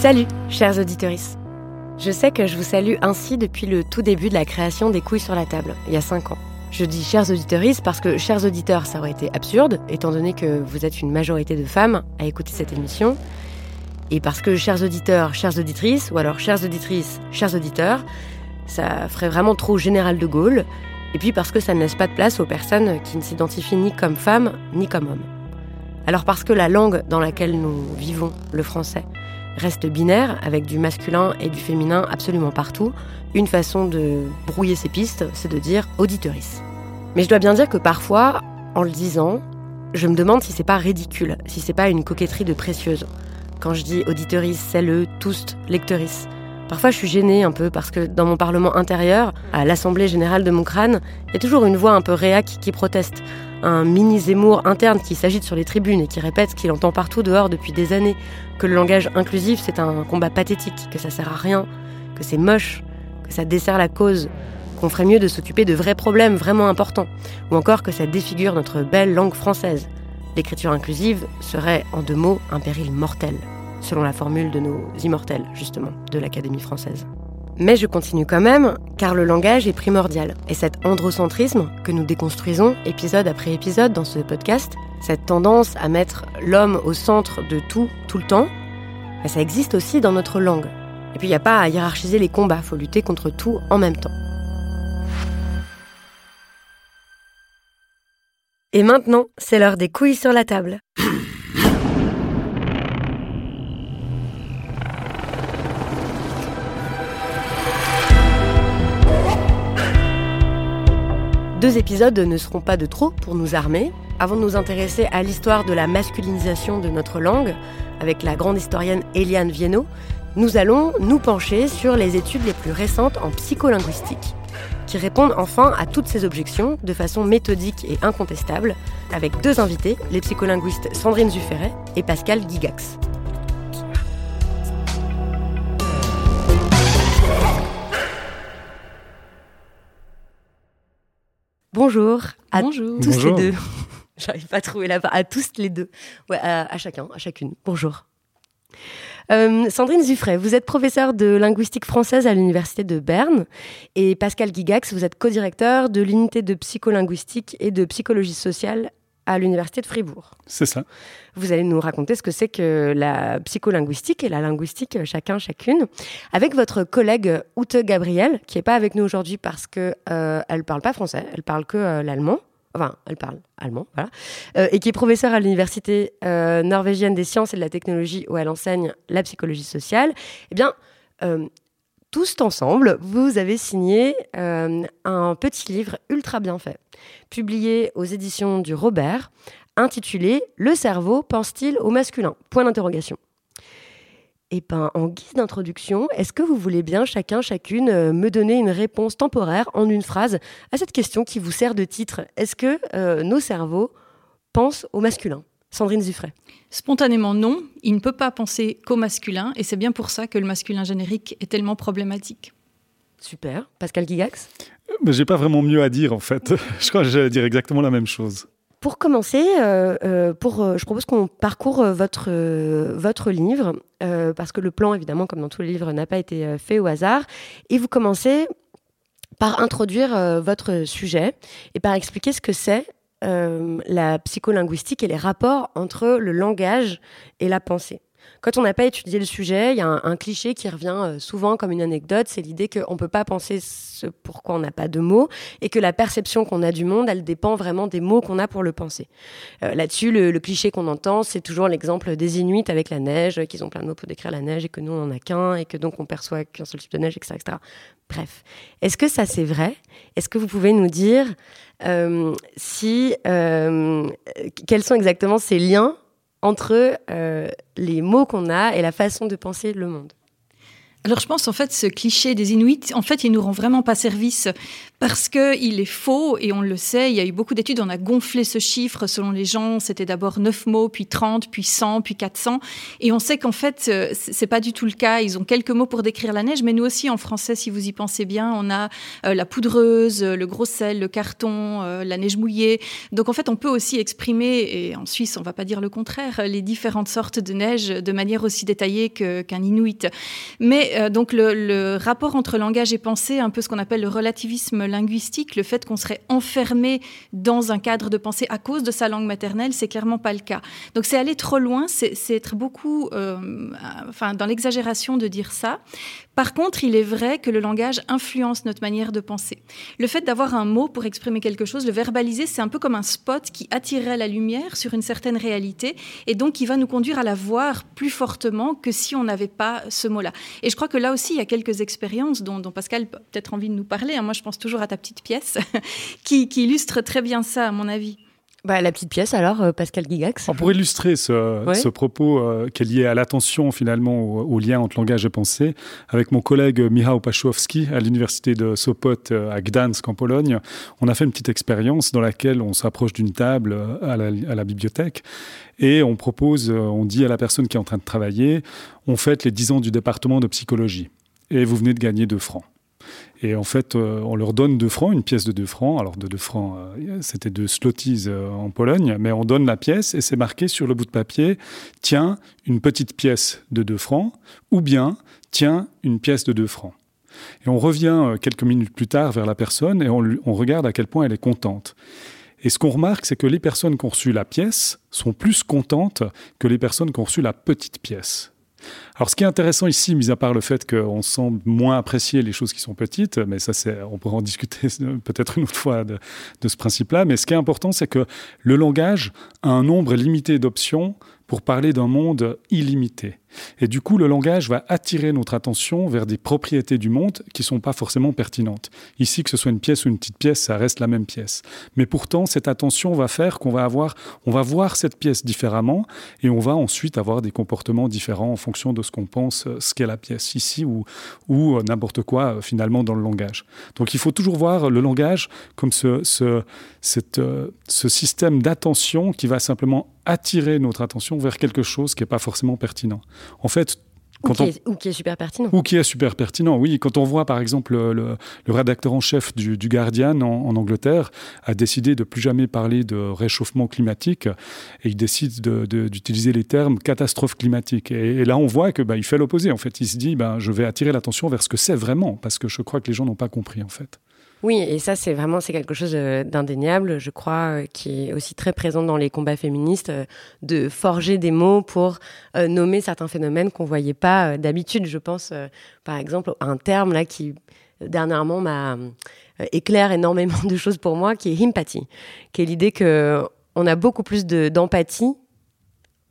Salut, chers auditeurs. Je sais que je vous salue ainsi depuis le tout début de la création des couilles sur la table, il y a 5 ans. Je dis chers auditeurs parce que chers auditeurs, ça aurait été absurde, étant donné que vous êtes une majorité de femmes à écouter cette émission. Et parce que chers auditeurs, chères auditrices, ou alors chères auditrices, chers auditeurs, ça ferait vraiment trop général de Gaulle. Et puis parce que ça ne laisse pas de place aux personnes qui ne s'identifient ni comme femmes ni comme hommes. Alors parce que la langue dans laquelle nous vivons, le français, reste binaire, avec du masculin et du féminin absolument partout, une façon de brouiller ces pistes, c'est de dire auditeurice. Mais je dois bien dire que parfois, en le disant, je me demande si c'est pas ridicule, si c'est pas une coquetterie de précieuse. Quand je dis auditeurice, c'est le toust, lecteurice. Parfois, je suis gênée un peu parce que dans mon parlement intérieur, à l'Assemblée générale de mon crâne, il y a toujours une voix un peu réac qui proteste, un mini Zemmour interne qui s'agite sur les tribunes et qui répète ce qu'il entend partout dehors depuis des années, que le langage inclusif c'est un combat pathétique, que ça sert à rien, que c'est moche, que ça dessert la cause, qu'on ferait mieux de s'occuper de vrais problèmes vraiment importants, ou encore que ça défigure notre belle langue française. L'écriture inclusive serait, en deux mots, un péril mortel, selon la formule de nos immortels, justement, de l'Académie française. Mais je continue quand même, car le langage est primordial. Et cet androcentrisme que nous déconstruisons épisode après épisode dans ce podcast, cette tendance à mettre l'homme au centre de tout, tout le temps, bah, ça existe aussi dans notre langue. Et puis il n'y a pas à hiérarchiser les combats, faut lutter contre tout en même temps. Et maintenant, c'est l'heure des couilles sur la table. Deux épisodes ne seront pas de trop pour nous armer. Avant de nous intéresser à l'histoire de la masculinisation de notre langue, avec la grande historienne Eliane Viennot, nous allons nous pencher sur les études les plus récentes en psycholinguistique, qui répondent enfin à toutes ces objections de façon méthodique et incontestable, avec deux invités, les psycholinguistes Sandrine Zufferet et Pascal Gigax. Bonjour à tous les deux. J'arrive pas à trouver la À tous les deux. Ouais, à, chacun, à chacune. Bonjour. Euh, Sandrine Zuffray, vous êtes professeure de linguistique française à l'Université de Berne. Et Pascal Gigax, vous êtes co-directeur de l'unité de psycholinguistique et de psychologie sociale à l'Université de Fribourg. C'est ça. Vous allez nous raconter ce que c'est que la psycholinguistique et la linguistique, chacun, chacune, avec votre collègue Ute Gabriel, qui n'est pas avec nous aujourd'hui parce qu'elle euh, ne parle pas français, elle parle que euh, l'allemand. Enfin, elle parle allemand, voilà. Euh, et qui est professeure à l'Université norvégienne des sciences et de la technologie où elle enseigne la psychologie sociale. Eh bien, tous ensemble, vous avez signé un petit livre ultra bien fait publié aux éditions du Robert, intitulé Le cerveau pense-t-il au masculin? Point d'interrogation. Et ben, en guise d'introduction, est-ce que vous voulez bien chacun, chacune, euh, me donner une réponse temporaire en une phrase à cette question qui vous sert de titre? Est-ce que euh, nos cerveaux pensent au masculin? Sandrine Zuffray. Spontanément, non. Il ne peut pas penser qu'au masculin, et c'est bien pour ça que le masculin générique est tellement problématique. Super. Pascal Gigax Mais j'ai pas vraiment mieux à dire en fait. je crois que j'allais dire exactement la même chose. Pour commencer, euh, euh, pour, euh, je propose qu'on parcourt votre, votre livre, parce que le plan, évidemment, comme dans tous les livres, n'a pas été fait au hasard. Et vous commencez par introduire votre sujet et par expliquer ce que c'est la psycholinguistique et les rapports entre le langage et la pensée. Quand on n'a pas étudié le sujet, il y a un, cliché qui revient euh, souvent comme une anecdote, c'est l'idée qu'on ne peut pas penser ce pourquoi on n'a pas de mots et que la perception qu'on a du monde, elle dépend vraiment des mots qu'on a pour le penser. Euh, là-dessus, le, cliché qu'on entend, c'est toujours l'exemple des Inuits avec la neige, qu'ils ont plein de mots pour décrire la neige et que nous, on n'en a qu'un et que donc on perçoit qu'un seul type de neige, etc. etc. Bref, est-ce que ça c'est vrai? Est-ce que vous pouvez nous dire euh, si quels sont exactement ces liens entre euh, les mots qu'on a et la façon de penser le monde. Alors je pense en fait ce cliché des Inuits, en fait il nous rend vraiment pas service parce qu'il est faux et on le sait, il y a eu beaucoup d'études, on a gonflé ce chiffre selon les gens, c'était d'abord 9 mots, puis 30, puis 100, puis 400 et on sait qu'en fait euh, c'est pas du tout le cas, ils ont quelques mots pour décrire la neige mais nous aussi en français si vous y pensez bien, on a euh, la poudreuse, le gros sel, le carton, euh, la neige mouillée. Donc en fait on peut aussi exprimer et en Suisse on va pas dire le contraire, les différentes sortes de neige de manière aussi détaillée qu'un Inuit. Mais donc le, le rapport entre langage et pensée, un peu ce qu'on appelle le relativisme linguistique, le fait qu'on serait enfermé dans un cadre de pensée à cause de sa langue maternelle, c'est clairement pas le cas. Donc c'est aller trop loin, c'est être beaucoup, euh, enfin dans l'exagération de dire ça. Par contre, il est vrai que le langage influence notre manière de penser. Le fait d'avoir un mot pour exprimer quelque chose, le verbaliser, c'est un peu comme un spot qui attirerait la lumière sur une certaine réalité et donc qui va nous conduire à la voir plus fortement que si on n'avait pas ce mot-là. Et je crois que là aussi, il y a quelques expériences dont, Pascal peut-être envie de nous parler. Hein. Moi, je pense toujours à ta petite pièce qui, qui illustre très bien ça, à mon avis. Bah, la petite pièce alors, euh, Pascal Gigax. Pour illustrer ce, propos euh, qui est lié à l'attention finalement au, lien entre langage et pensée, avec mon collègue Michał Paszowski à l'université de Sopot euh, à Gdansk en Pologne, on a fait une petite expérience dans laquelle on s'approche d'une table à la, à la, bibliothèque et on propose, on dit à la personne qui est en train de travailler, on fête les 10 ans du département de psychologie et vous venez de gagner 2 francs. Et en fait, euh, on leur donne 2 francs, une pièce de 2 francs. Alors, de 2 francs, euh, c'était de slotis euh, en Pologne, mais on donne la pièce et c'est marqué sur le bout de papier tiens, une petite pièce de 2 francs, ou bien tiens, une pièce de 2 francs. Et on revient quelques minutes plus tard vers la personne et on, on regarde à quel point elle est contente. Et ce qu'on remarque, c'est que les personnes qui ont reçu la pièce sont plus contentes que les personnes qui ont reçu la petite pièce. Alors, ce qui est intéressant ici, mis à part le fait qu'on semble moins apprécier les choses qui sont petites, mais ça, on pourra en discuter peut-être une autre fois de, de ce principe-là, mais ce qui est important, c'est que le langage a un nombre limité d'options pour parler d'un monde illimité. Et du coup, le langage va attirer notre attention vers des propriétés du monde qui ne sont pas forcément pertinentes. Ici, que ce soit une pièce ou une petite pièce, ça reste la même pièce. Mais pourtant, cette attention va faire qu'on va avoir, on va voir cette pièce différemment et on va ensuite avoir des comportements différents en fonction de ce qu'on pense, euh, ce qu'est la pièce ici ou, ou euh, n'importe quoi euh, finalement dans le langage. Donc, il faut toujours voir le langage comme ce, ce, système d'attention qui va simplement attirer notre attention vers quelque chose qui n'est pas forcément pertinent. En fait, ou qui, est, ou, qui est, super pertinent. Ou qui est super pertinent, oui. Quand on voit, par exemple, le, rédacteur en chef du, Guardian en, Angleterre a décidé de plus jamais parler de réchauffement climatique et il décide d'utiliser les termes catastrophe climatique. Et, là, on voit que bah, il fait l'opposé. En fait, il se dit, bah, je vais attirer l'attention vers ce que c'est vraiment, parce que je crois que les gens n'ont pas compris, en fait. Oui, et ça, c'est vraiment c'est quelque chose euh, d'indéniable, je crois, euh, qui est aussi très présent dans les combats féministes, euh, de forger des mots pour nommer certains phénomènes qu'on voyait pas d'habitude. Je pense, par exemple, à un terme là qui dernièrement m'a éclaire énormément de choses pour moi, qui est empathie, qui est l'idée que on a beaucoup plus d'empathie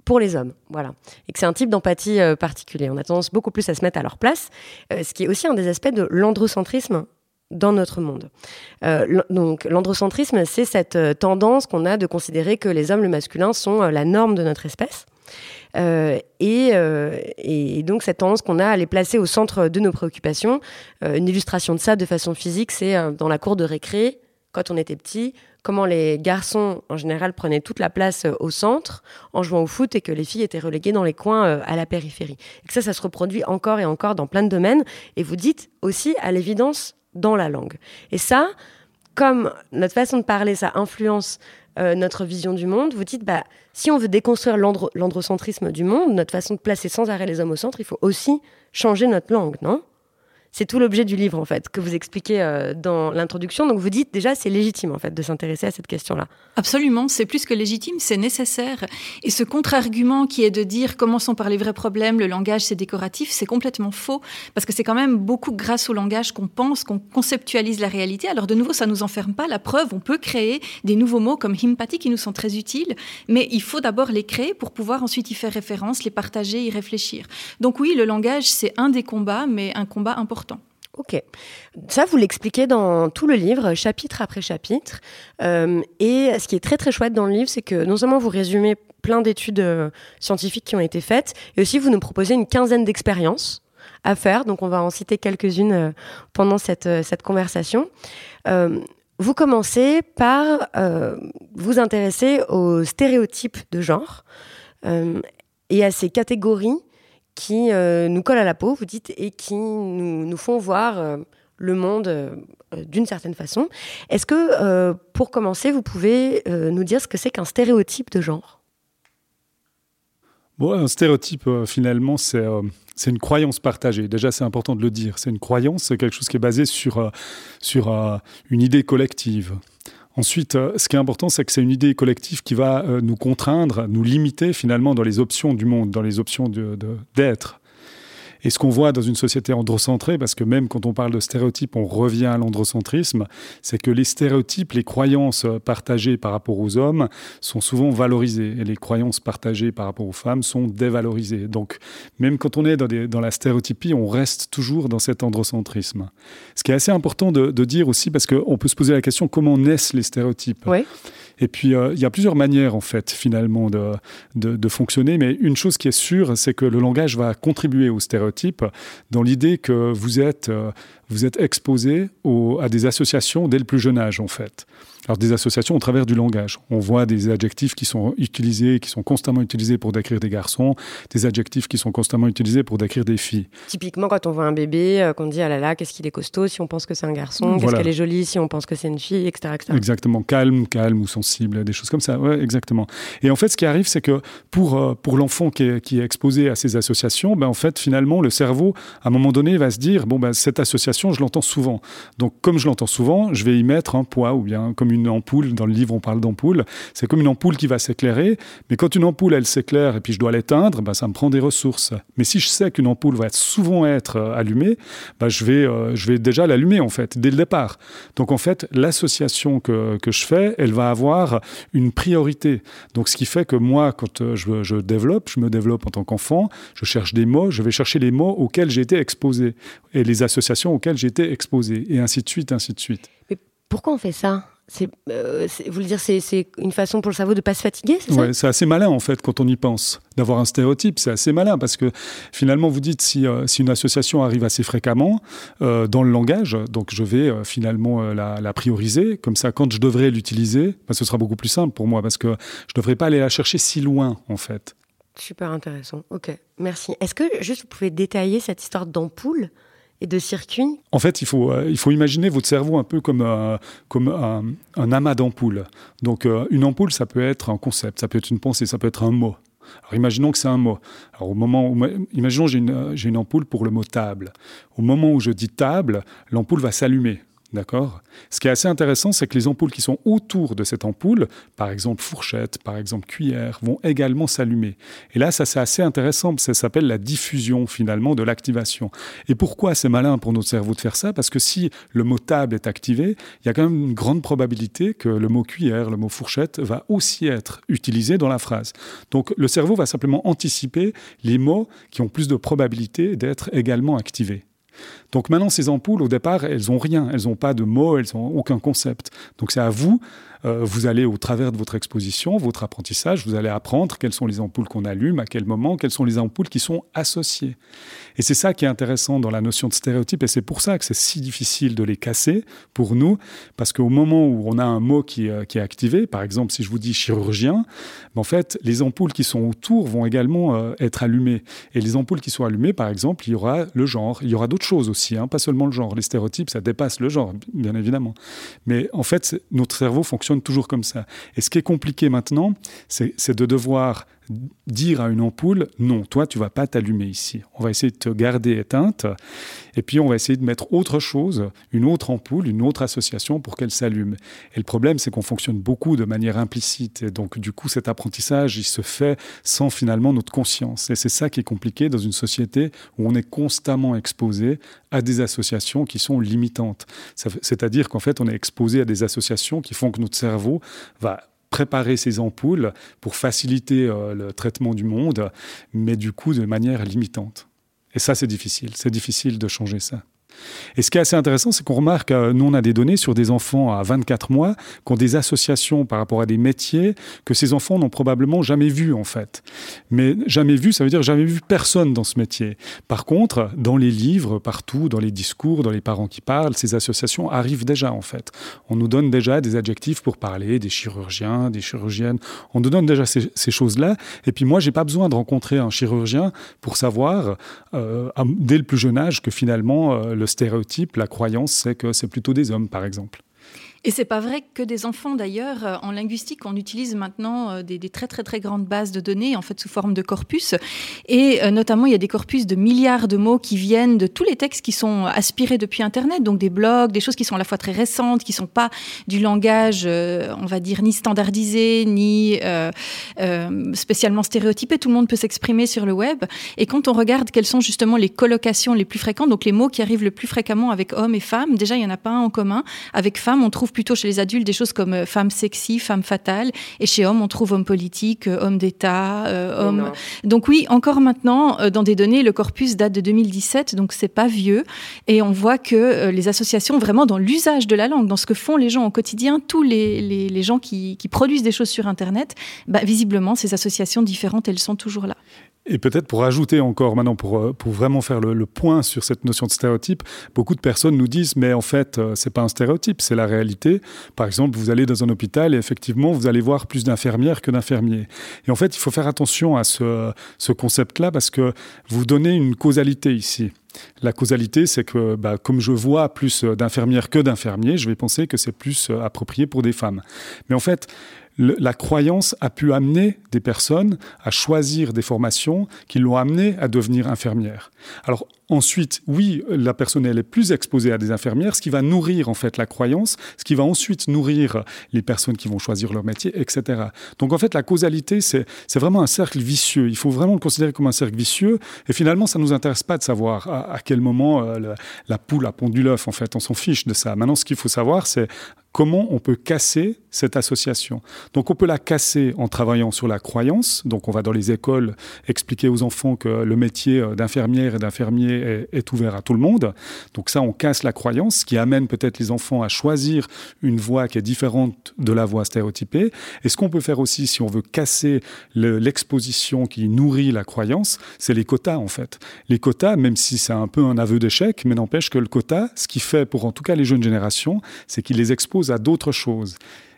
pour les hommes, voilà, et que c'est un type d'empathie particulier. On a tendance beaucoup plus à se mettre à leur place, ce qui est aussi un des aspects de l'androcentrisme dans notre monde. Euh, donc l'androcentrisme, c'est cette euh, tendance qu'on a de considérer que les hommes, le masculin, sont euh, la norme de notre espèce. Euh, et, donc cette tendance qu'on a à les placer au centre de nos préoccupations. Une illustration de ça de façon physique, c'est dans la cour de récré, quand on était petit, comment les garçons en général prenaient toute la place au centre en jouant au foot et que les filles étaient reléguées dans les coins à la périphérie. Et que ça, ça se reproduit encore et encore dans plein de domaines. Et vous dites aussi à l'évidence dans la langue. Et ça, comme notre façon de parler, ça influence euh, notre vision du monde, vous dites, bah, si on veut déconstruire l'androcentrisme du monde, notre façon de placer sans arrêt les hommes au centre, il faut aussi changer notre langue, non? C'est tout l'objet du livre, en fait, que vous expliquez euh, dans l'introduction. Donc vous dites déjà, c'est légitime, en fait, de s'intéresser à cette question-là. Absolument, c'est plus que légitime, c'est nécessaire. Et ce contre-argument qui est de dire, commençons par les vrais problèmes, le langage c'est décoratif, c'est complètement faux. Parce que c'est quand même beaucoup grâce au langage qu'on pense, qu'on conceptualise la réalité. Alors de nouveau, ça ne nous enferme pas. La preuve, on peut créer des nouveaux mots comme himpati qui nous sont très utiles. Mais il faut d'abord les créer pour pouvoir ensuite y faire référence, les partager, y réfléchir. Donc oui, le langage, c'est un des combats, mais un combat important. Ok. Ça, vous l'expliquez dans tout le livre, chapitre après chapitre. Euh, et ce qui est très très chouette dans le livre, c'est que non seulement vous résumez plein d'études euh, scientifiques qui ont été faites, et aussi vous nous proposez une quinzaine d'expériences à faire. Donc on va en citer quelques-unes euh, pendant cette, cette conversation. vous commencez par vous intéresser aux stéréotypes de genre et à ces catégories qui euh, nous collent à la peau, vous dites, et qui nous, nous font voir euh, le monde euh, d'une certaine façon. Est-ce que, pour commencer, vous pouvez nous dire ce que c'est qu'un stéréotype de genre? Bon, un stéréotype, finalement, c'est c'est une croyance partagée. Déjà, c'est important de le dire. C'est une croyance, c'est quelque chose qui est basé sur, sur une idée collective. Ensuite, euh, ce qui est important, c'est que c'est une idée collective qui va euh, nous contraindre, nous limiter finalement dans les options du monde, dans les options d'être. Et ce qu'on voit dans une société androcentrée, parce que même quand on parle de stéréotypes, on revient à l'androcentrisme, c'est que les stéréotypes, les croyances partagées par rapport aux hommes sont souvent valorisées et les croyances partagées par rapport aux femmes sont dévalorisées. Donc même quand on est dans, la stéréotypie, on reste toujours dans cet androcentrisme. Ce qui est assez important de, dire aussi, parce qu'on peut se poser la question comment naissent les stéréotypes? Et puis, euh, il y a plusieurs manières, en fait, finalement, de, de, fonctionner. Mais une chose qui est sûre, c'est que le langage va contribuer aux stéréotypes dans l'idée que vous êtes, euh, vous êtes exposé à des associations dès le plus jeune âge, en fait. Alors des associations au travers du langage. On voit des adjectifs qui sont utilisés, qui sont constamment utilisés pour décrire des garçons, des adjectifs qui sont constamment utilisés pour décrire des filles. Typiquement quand on voit un bébé, euh, qu'on dit ah là là, qu'est-ce qu'il est costaud si on pense que c'est un garçon, qu'est-ce qu'elle est jolie si on pense que c'est une fille, etc., Exactement, calme, calme ou sensible, des choses comme ça. Ouais, exactement. Et en fait, ce qui arrive, c'est que pour, euh, pour l'enfant qui est, qui est exposé à ces associations, ben, en fait, finalement, le cerveau, à un moment donné, va se dire bon ben cette association, je l'entends souvent. Donc comme je l'entends souvent, je vais y mettre un poids ou bien comme une une ampoule, dans le livre on parle d'ampoule, c'est comme une ampoule qui va s'éclairer, mais quand une ampoule elle s'éclaire et puis je dois l'éteindre, ben, ça me prend des ressources. Mais si je sais qu'une ampoule va souvent être euh, allumée, ben, je, vais, euh, je vais déjà l'allumer en fait, dès le départ. Donc en fait, l'association que, que, je fais, elle va avoir une priorité. Donc ce qui fait que moi, quand euh, je, je développe, je me développe en tant qu'enfant, je cherche des mots, je vais chercher les mots auxquels j'ai été exposé et les associations auxquelles j'ai été exposé, et ainsi de suite, ainsi de suite. Mais pourquoi on fait ça? Euh, c'est, vous voulez dire, c'est, une façon pour le cerveau de pas se fatiguer, c'est ouais, c'est assez malin en fait quand on y pense d'avoir un stéréotype. C'est assez malin parce que finalement vous dites si, euh, si une association arrive assez fréquemment euh, dans le langage, donc je vais finalement la, prioriser. Comme ça, quand je devrais l'utiliser, bah, ce sera beaucoup plus simple pour moi parce que je devrais pas aller la chercher si loin en fait. Super intéressant. Ok, merci. Est-ce que juste vous pouvez détailler cette histoire d'ampoule? Et de circuits En fait, il faut, euh, il faut imaginer votre cerveau un peu comme, euh, comme un, amas d'ampoules. Donc, euh, une ampoule, ça peut être un concept, ça peut être une pensée, ça peut être un mot. Alors, imaginons que c'est un mot. Alors, au moment où, imaginons j'ai une, j'ai une ampoule pour le mot table. Au moment où je dis table, l'ampoule va s'allumer. D'accord Ce qui est assez intéressant, c'est que les ampoules qui sont autour de cette ampoule, par exemple fourchette, par exemple cuillère, vont également s'allumer. Et là, ça c'est assez intéressant, ça s'appelle la diffusion finalement de l'activation. Et pourquoi c'est malin pour notre cerveau de faire ça? Parce que si le mot table est activé, il y a quand même une grande probabilité que le mot cuillère, le mot fourchette va aussi être utilisé dans la phrase. Donc le cerveau va simplement anticiper les mots qui ont plus de probabilité d'être également activés. Donc maintenant, ces ampoules, au départ, elles n'ont rien, elles n'ont pas de mots, elles n'ont aucun concept. Donc c'est à vous euh, vous allez au travers de votre exposition, votre apprentissage, vous allez apprendre quelles sont les ampoules qu'on allume, à quel moment, quelles sont les ampoules qui sont associées. Et c'est ça qui est intéressant dans la notion de stéréotype, et c'est pour ça que c'est si difficile de les casser pour nous, parce qu'au moment où on a un mot qui, euh, est activé, par exemple si je vous dis chirurgien, ben, en fait les ampoules qui sont autour vont également euh, être allumées. Et les ampoules qui sont allumées, par exemple, il y aura le genre, il y aura d'autres choses aussi, hein, pas seulement le genre. Les stéréotypes, ça dépasse le genre, bien évidemment. Mais en fait, notre cerveau fonctionne toujours comme ça. Et ce qui est compliqué maintenant, c'est de devoir dire à une ampoule non, toi tu vas pas t'allumer ici. On va essayer de te garder éteinte et puis on va essayer de mettre autre chose, une autre ampoule, une autre association pour qu'elle s'allume. Et le problème c'est qu'on fonctionne beaucoup de manière implicite et donc du coup cet apprentissage il se fait sans finalement notre conscience. Et c'est ça qui est compliqué dans une société où on est constamment exposé à des associations qui sont limitantes. C'est-à-dire qu'en fait on est exposé à des associations qui font que notre cerveau va préparer ces ampoules pour faciliter euh, le traitement du monde, mais du coup de manière limitante. Et ça, c'est difficile. C'est difficile de changer ça. Et ce qui est assez intéressant, c'est qu'on remarque, nous on a des données sur des enfants à 24 mois qui ont des associations par rapport à des métiers que ces enfants n'ont probablement jamais vu en fait. Mais jamais vu, ça veut dire jamais vu personne dans ce métier. Par contre, dans les livres, partout, dans les discours, dans les parents qui parlent, ces associations arrivent déjà en fait. On nous donne déjà des adjectifs pour parler des chirurgiens, des chirurgiennes. On nous donne déjà ces, choses-là. Et puis moi, j'ai pas besoin de rencontrer un chirurgien pour savoir euh, dès le plus jeune âge que finalement euh, le stéréotype, la croyance, c'est que c'est plutôt des hommes, par exemple. Et c'est pas vrai que des enfants d'ailleurs. Euh, en linguistique, on utilise maintenant euh, des, très très très grandes bases de données, en fait sous forme de corpus. Et euh, notamment, il y a des corpus de milliards de mots qui viennent de tous les textes qui sont aspirés depuis Internet, donc des blogs, des choses qui sont à la fois très récentes, qui sont pas du langage, on va dire, ni standardisé, ni spécialement stéréotypé. Tout le monde peut s'exprimer sur le web. Et quand on regarde quelles sont justement les colocations les plus fréquentes, donc les mots qui arrivent le plus fréquemment avec hommes et femmes, déjà il y en a pas un en commun. Avec femmes, on trouve plutôt chez les adultes des choses comme euh, femme sexy, femme fatale. Et chez hommes, on trouve homme politique, euh, homme d'État, euh, homme. Donc oui, encore maintenant, dans des données, le corpus date de 2017, donc c'est pas vieux. Et on voit que les associations, vraiment dans l'usage de la langue, dans ce que font les gens au quotidien, tous les, les, gens qui, qui, produisent des choses sur Internet, bah, visiblement, ces associations différentes, elles sont toujours là. Et peut-être pour ajouter encore maintenant, pour, euh, pour vraiment faire le, point sur cette notion de stéréotype, beaucoup de personnes nous disent, mais en fait, euh, c'est pas un stéréotype, c'est la réalité. Par exemple, vous allez dans un hôpital et effectivement, vous allez voir plus d'infirmières que d'infirmiers. Et en fait, il faut faire attention à ce, ce concept-là parce que vous donnez une causalité ici. La causalité, c'est que bah, comme je vois plus d'infirmières que d'infirmiers, je vais penser que c'est plus euh, approprié pour des femmes. Mais en fait, la croyance a pu amener des personnes à choisir des formations qui l'ont amené à devenir infirmière. Alors ensuite, oui, la personne est plus exposée à des infirmières, ce qui va nourrir en fait la croyance, ce qui va ensuite nourrir les personnes qui vont choisir leur métier, etc. Donc en fait, la causalité, c'est vraiment un cercle vicieux. Il faut vraiment le considérer comme un cercle vicieux. Et finalement, ça nous intéresse pas de savoir à, quel moment euh, la poule a pondu l'œuf. En fait, on s'en fiche de ça. Maintenant, ce qu'il faut savoir, c'est comment on peut casser cette association. Donc on peut la casser en travaillant sur la croyance. Donc on va dans les écoles expliquer aux enfants que le métier euh, d'infirmière et d'infirmier est, ouvert à tout le monde. Donc ça, on casse la croyance, ce qui amène peut-être les enfants à choisir une voie qui est différente de la voie stéréotypée. Et ce qu'on peut faire aussi, si on veut casser l'exposition qui nourrit la croyance, c'est les quotas en fait. Les quotas, même si c'est un peu un aveu d'échec, mais n'empêche que le quota, ce qui fait pour en tout cas les jeunes générations, c'est qu'il les expose à d'autres choses.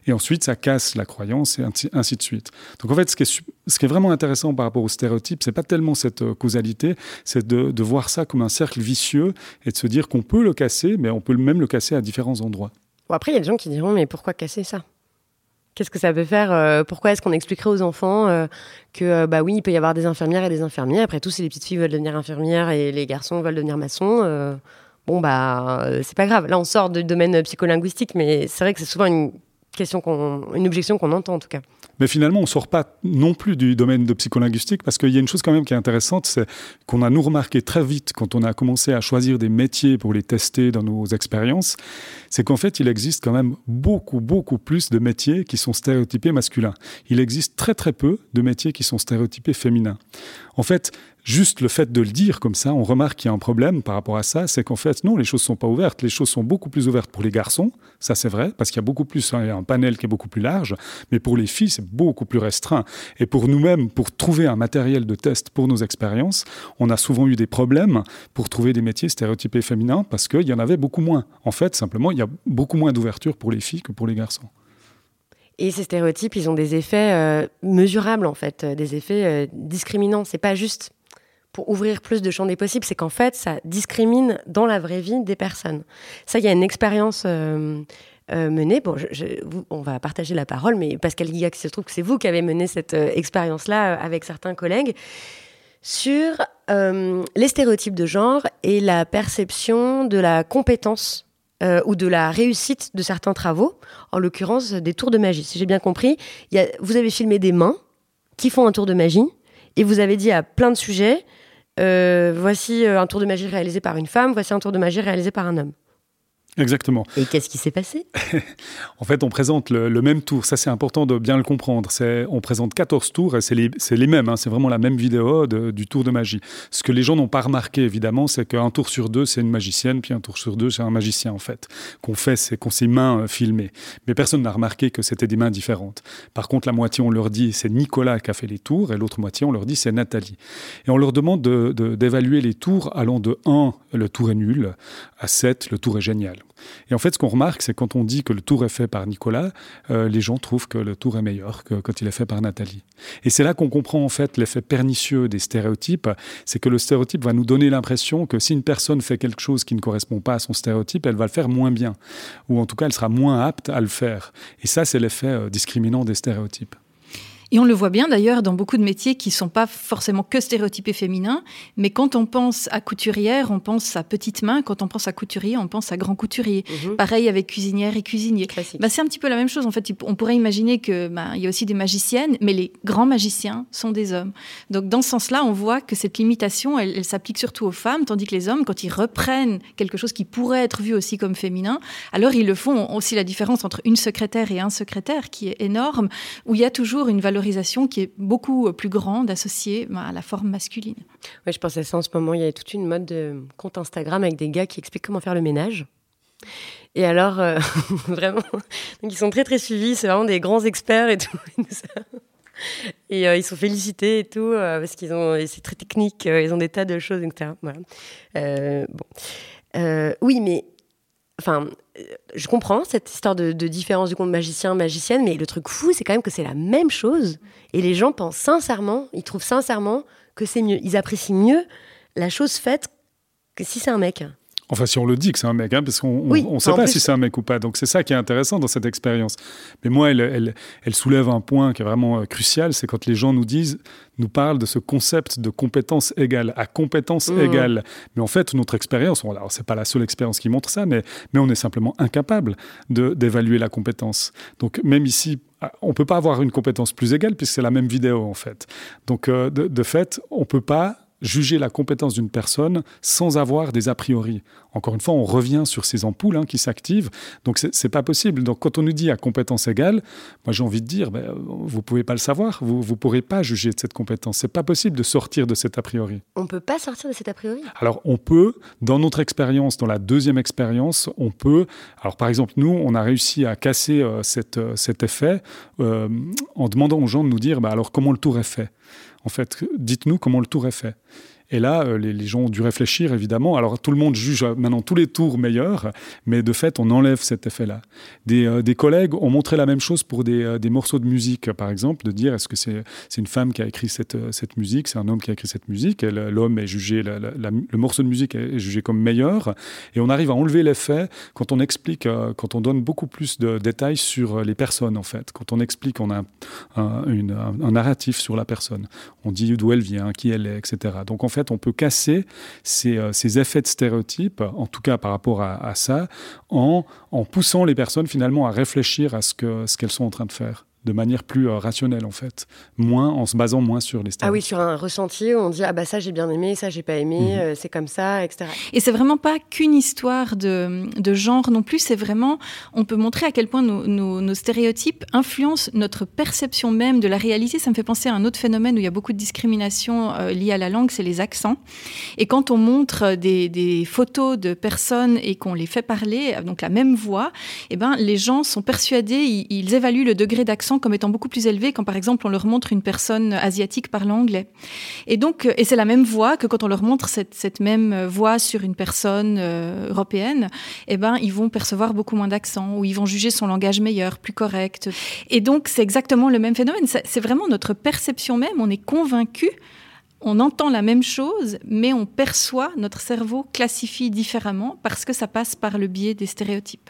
Et ensuite, ça casse la croyance et ainsi de suite. Donc en fait, ce qui est, ce qui est vraiment intéressant par rapport aux stéréotypes, c'est pas tellement cette euh, causalité, c'est de, voir ça comme un cercle vicieux et de se dire qu'on peut le casser, mais on peut même le casser à différents endroits. Après, il y a des gens qui diront, mais pourquoi casser ça? Qu'est-ce que ça peut faire euh, Pourquoi est-ce qu'on expliquerait aux enfants euh, que, bah oui, il peut y avoir des infirmières et des infirmiers Après tout, si les petites filles veulent devenir infirmières et les garçons veulent devenir maçons, bon bah euh, c'est pas grave. Là on sort du domaine psycholinguistique, mais c'est vrai que c'est souvent une question qu'on, une objection qu'on entend en tout cas. Mais finalement, on sort pas non plus du domaine de psycholinguistique parce qu'il y a une chose quand même qui est intéressante, c'est qu'on a nous remarqué très vite quand on a commencé à choisir des métiers pour les tester dans nos expériences, c'est qu'en fait, il existe quand même beaucoup, beaucoup plus de métiers qui sont stéréotypés masculins. Il existe très, très peu de métiers qui sont stéréotypés féminins. En fait, juste le fait de le dire comme ça, on remarque qu'il y a un problème par rapport à ça, c'est qu'en fait, non, les choses sont pas ouvertes. Les choses sont beaucoup plus ouvertes pour les garçons, ça c'est vrai, parce qu'il y a beaucoup plus, hein, un panel qui est beaucoup plus large, mais pour les filles, c'est beaucoup plus restreint. Et pour nous-mêmes, pour trouver un matériel de test pour nos expériences, on a souvent eu des problèmes pour trouver des métiers stéréotypés féminins, parce qu'il y en avait beaucoup moins. En fait, simplement, il y a beaucoup moins d'ouverture pour les filles que pour les garçons. Et ces stéréotypes, ils ont des effets euh, mesurables, en fait, euh, des effets euh, discriminants. C'est pas juste pour ouvrir plus de champs des possibles, c'est qu'en fait, ça discrimine dans la vraie vie des personnes. Ça, il y a une expérience menée. Bon, on va partager la parole, mais Pascal Guillac, il se trouve que c'est vous qui avez mené cette expérience-là avec certains collègues sur les stéréotypes de genre et la perception de la compétence euh, ou de la réussite de certains travaux, en l'occurrence des tours de magie. Si j'ai bien compris, vous avez filmé des mains qui font un tour de magie et vous avez dit à plein de sujets, euh, voici euh, un tour de magie réalisé par une femme, voici un tour de magie réalisé par un homme. Exactement. Et qu'est-ce qui s'est passé? En fait, on présente le, même tour. Ça, c'est important de bien le comprendre. On présente 14 tours et c'est les, les, mêmes. Hein. C'est vraiment la même vidéo du tour de magie. Ce que les gens n'ont pas remarqué, évidemment, c'est qu'un tour sur deux, c'est une magicienne, puis un tour sur deux, c'est un magicien, en fait. Qu'on fait, c'est qu'on s'est mains euh, filmées. Mais personne n'a remarqué que c'était des mains différentes. Par contre, la moitié, on leur dit, c'est Nicolas qui a fait les tours, et l'autre moitié, on leur dit, c'est Nathalie. Et on leur demande d'évaluer les tours allant de 1, le tour est nul, à 7, le tour est génial. Et en fait, ce qu'on remarque, c'est quand on dit que le tour est fait par Nicolas, euh, les gens trouvent que le tour est meilleur que quand il est fait par Nathalie. Et c'est là qu'on comprend en fait l'effet pernicieux des stéréotypes, c'est que le stéréotype va nous donner l'impression que si une personne fait quelque chose qui ne correspond pas à son stéréotype, elle va le faire moins bien, ou en tout cas, elle sera moins apte à le faire. Et ça, c'est l'effet euh, discriminant des stéréotypes. Et on le voit bien d'ailleurs dans beaucoup de métiers qui ne sont pas forcément que stéréotypés féminins, mais quand on pense à couturière, on pense à petite main, quand on pense à couturier, on pense à grand couturier. Mhm. Pareil avec cuisinière et cuisinier. Bah, c'est un petit peu la même chose en fait. On pourrait imaginer que bah, y a aussi des magiciennes, mais les grands magiciens sont des hommes. Donc dans ce sens-là, on voit que cette limitation, elle, elle s'applique surtout aux femmes, tandis que les hommes, quand ils reprennent quelque chose qui pourrait être vu aussi comme féminin, alors ils le font aussi la différence entre une secrétaire et un secrétaire qui est énorme, où il y a toujours une valeur qui est beaucoup plus grande associée bah, à la forme masculine. Oui, je pense à ça en ce moment. Il y a toute une mode de compte Instagram avec des gars qui expliquent comment faire le ménage. Et alors, euh, vraiment, ils sont très très suivis. C'est vraiment des grands experts et tout. Et, euh, ils sont félicités et tout euh, parce qu'ils ont, c'est très technique. ils ont des tas de choses, etc. Bon. oui, mais enfin, je comprends cette histoire de, différence du compte magicien, magicienne, mais le truc fou, c'est quand même que c'est la même chose. Et les gens pensent sincèrement, ils trouvent sincèrement que c'est mieux. Ils apprécient mieux la chose faite que si c'est un mec. Enfin, si on le dit que c'est un mec, hein, parce qu'on ne sait pas si c'est un mec ou pas. Donc, c'est ça qui est intéressant dans cette expérience. Mais moi, elle, elle, soulève un point qui est vraiment euh, crucial, c'est quand les gens nous disent, nous parlent de ce concept de compétence égale, à compétence mmh. égale. Mais en fait, notre expérience, alors c'est pas la seule expérience qui montre ça, mais, mais on est simplement incapable d'évaluer la compétence. Donc, même ici, ah, on peut pas avoir une compétence plus égale puisque c'est la même vidéo, en fait. Donc, euh, de, de fait, on peut pas juger la compétence d'une personne sans avoir des a priori. Encore une fois, on revient sur ces ampoules hein, qui s'activent, donc c'est pas possible. Donc quand on nous dit à compétence égale, moi j'ai envie de dire, ben, vous pouvez pas le savoir, vous ne pourrez pas juger de cette compétence. C'est pas possible de sortir de cet a priori. On peut pas sortir de cet a priori? Alors on peut, dans notre expérience, dans la deuxième expérience, on peut. Alors par exemple, nous, on a réussi à casser euh, euh, cet effet euh, en demandant aux gens de nous dire, ben, alors comment le tour est fait? En fait, dites-nous comment le tour est fait. Et là, euh, les, gens ont dû réfléchir, évidemment. Alors, tout le monde juge euh, maintenant tous les tours meilleurs, mais de fait, on enlève cet effet-là. Des, euh, collègues ont montré la même chose pour des, morceaux de musique, par exemple, de dire est-ce que c'est une femme qui a écrit cette, musique, c'est un homme qui a écrit cette musique, l'homme est jugé, le morceau de musique est jugé comme meilleur, et on arrive à enlever l'effet quand on explique, quand on donne beaucoup plus de détails sur les personnes, en fait. Quand on explique, on a un, un narratif sur la personne. On dit d'où elle vient, qui elle est, etc. Donc, en fait, on peut casser euh, ces, effets de stéréotypes, en tout cas par rapport à, ça, en, poussant les personnes finalement à réfléchir à ce qu'elles sont en train de faire de manière plus euh, rationnelle en fait, moins en se basant moins sur les stéréotypes. Ah oui, sur un ressenti, on dit ah bah ça j'ai bien aimé, ça j'ai pas aimé, mhm. euh, c'est comme ça, etc. Et c'est vraiment pas qu'une histoire de, de, genre non plus, c'est vraiment, on peut montrer à quel point nos, nos, stéréotypes influencent notre perception même de la réalité. Ça me fait penser à un autre phénomène où il y a beaucoup de discrimination euh, liée à la langue, c'est les accents. Et quand on montre des, des photos de personnes et qu'on les fait parler, donc la même voix, eh ben les gens sont persuadés, ils, ils évaluent le degré d'accent comme étant beaucoup plus élevé quand, par exemple, on leur montre une personne asiatique parlant anglais. Et donc, et c'est la même voix que quand on leur montre cette, cette même voix sur une personne euh, européenne, eh ben, ils vont percevoir beaucoup moins d'accent ou ils vont juger son langage meilleur, plus correct. Et donc, c'est exactement le même phénomène. C'est vraiment notre perception même. On est convaincu on entend la même chose, mais on perçoit, notre cerveau classifie différemment parce que ça passe par le biais des stéréotypes.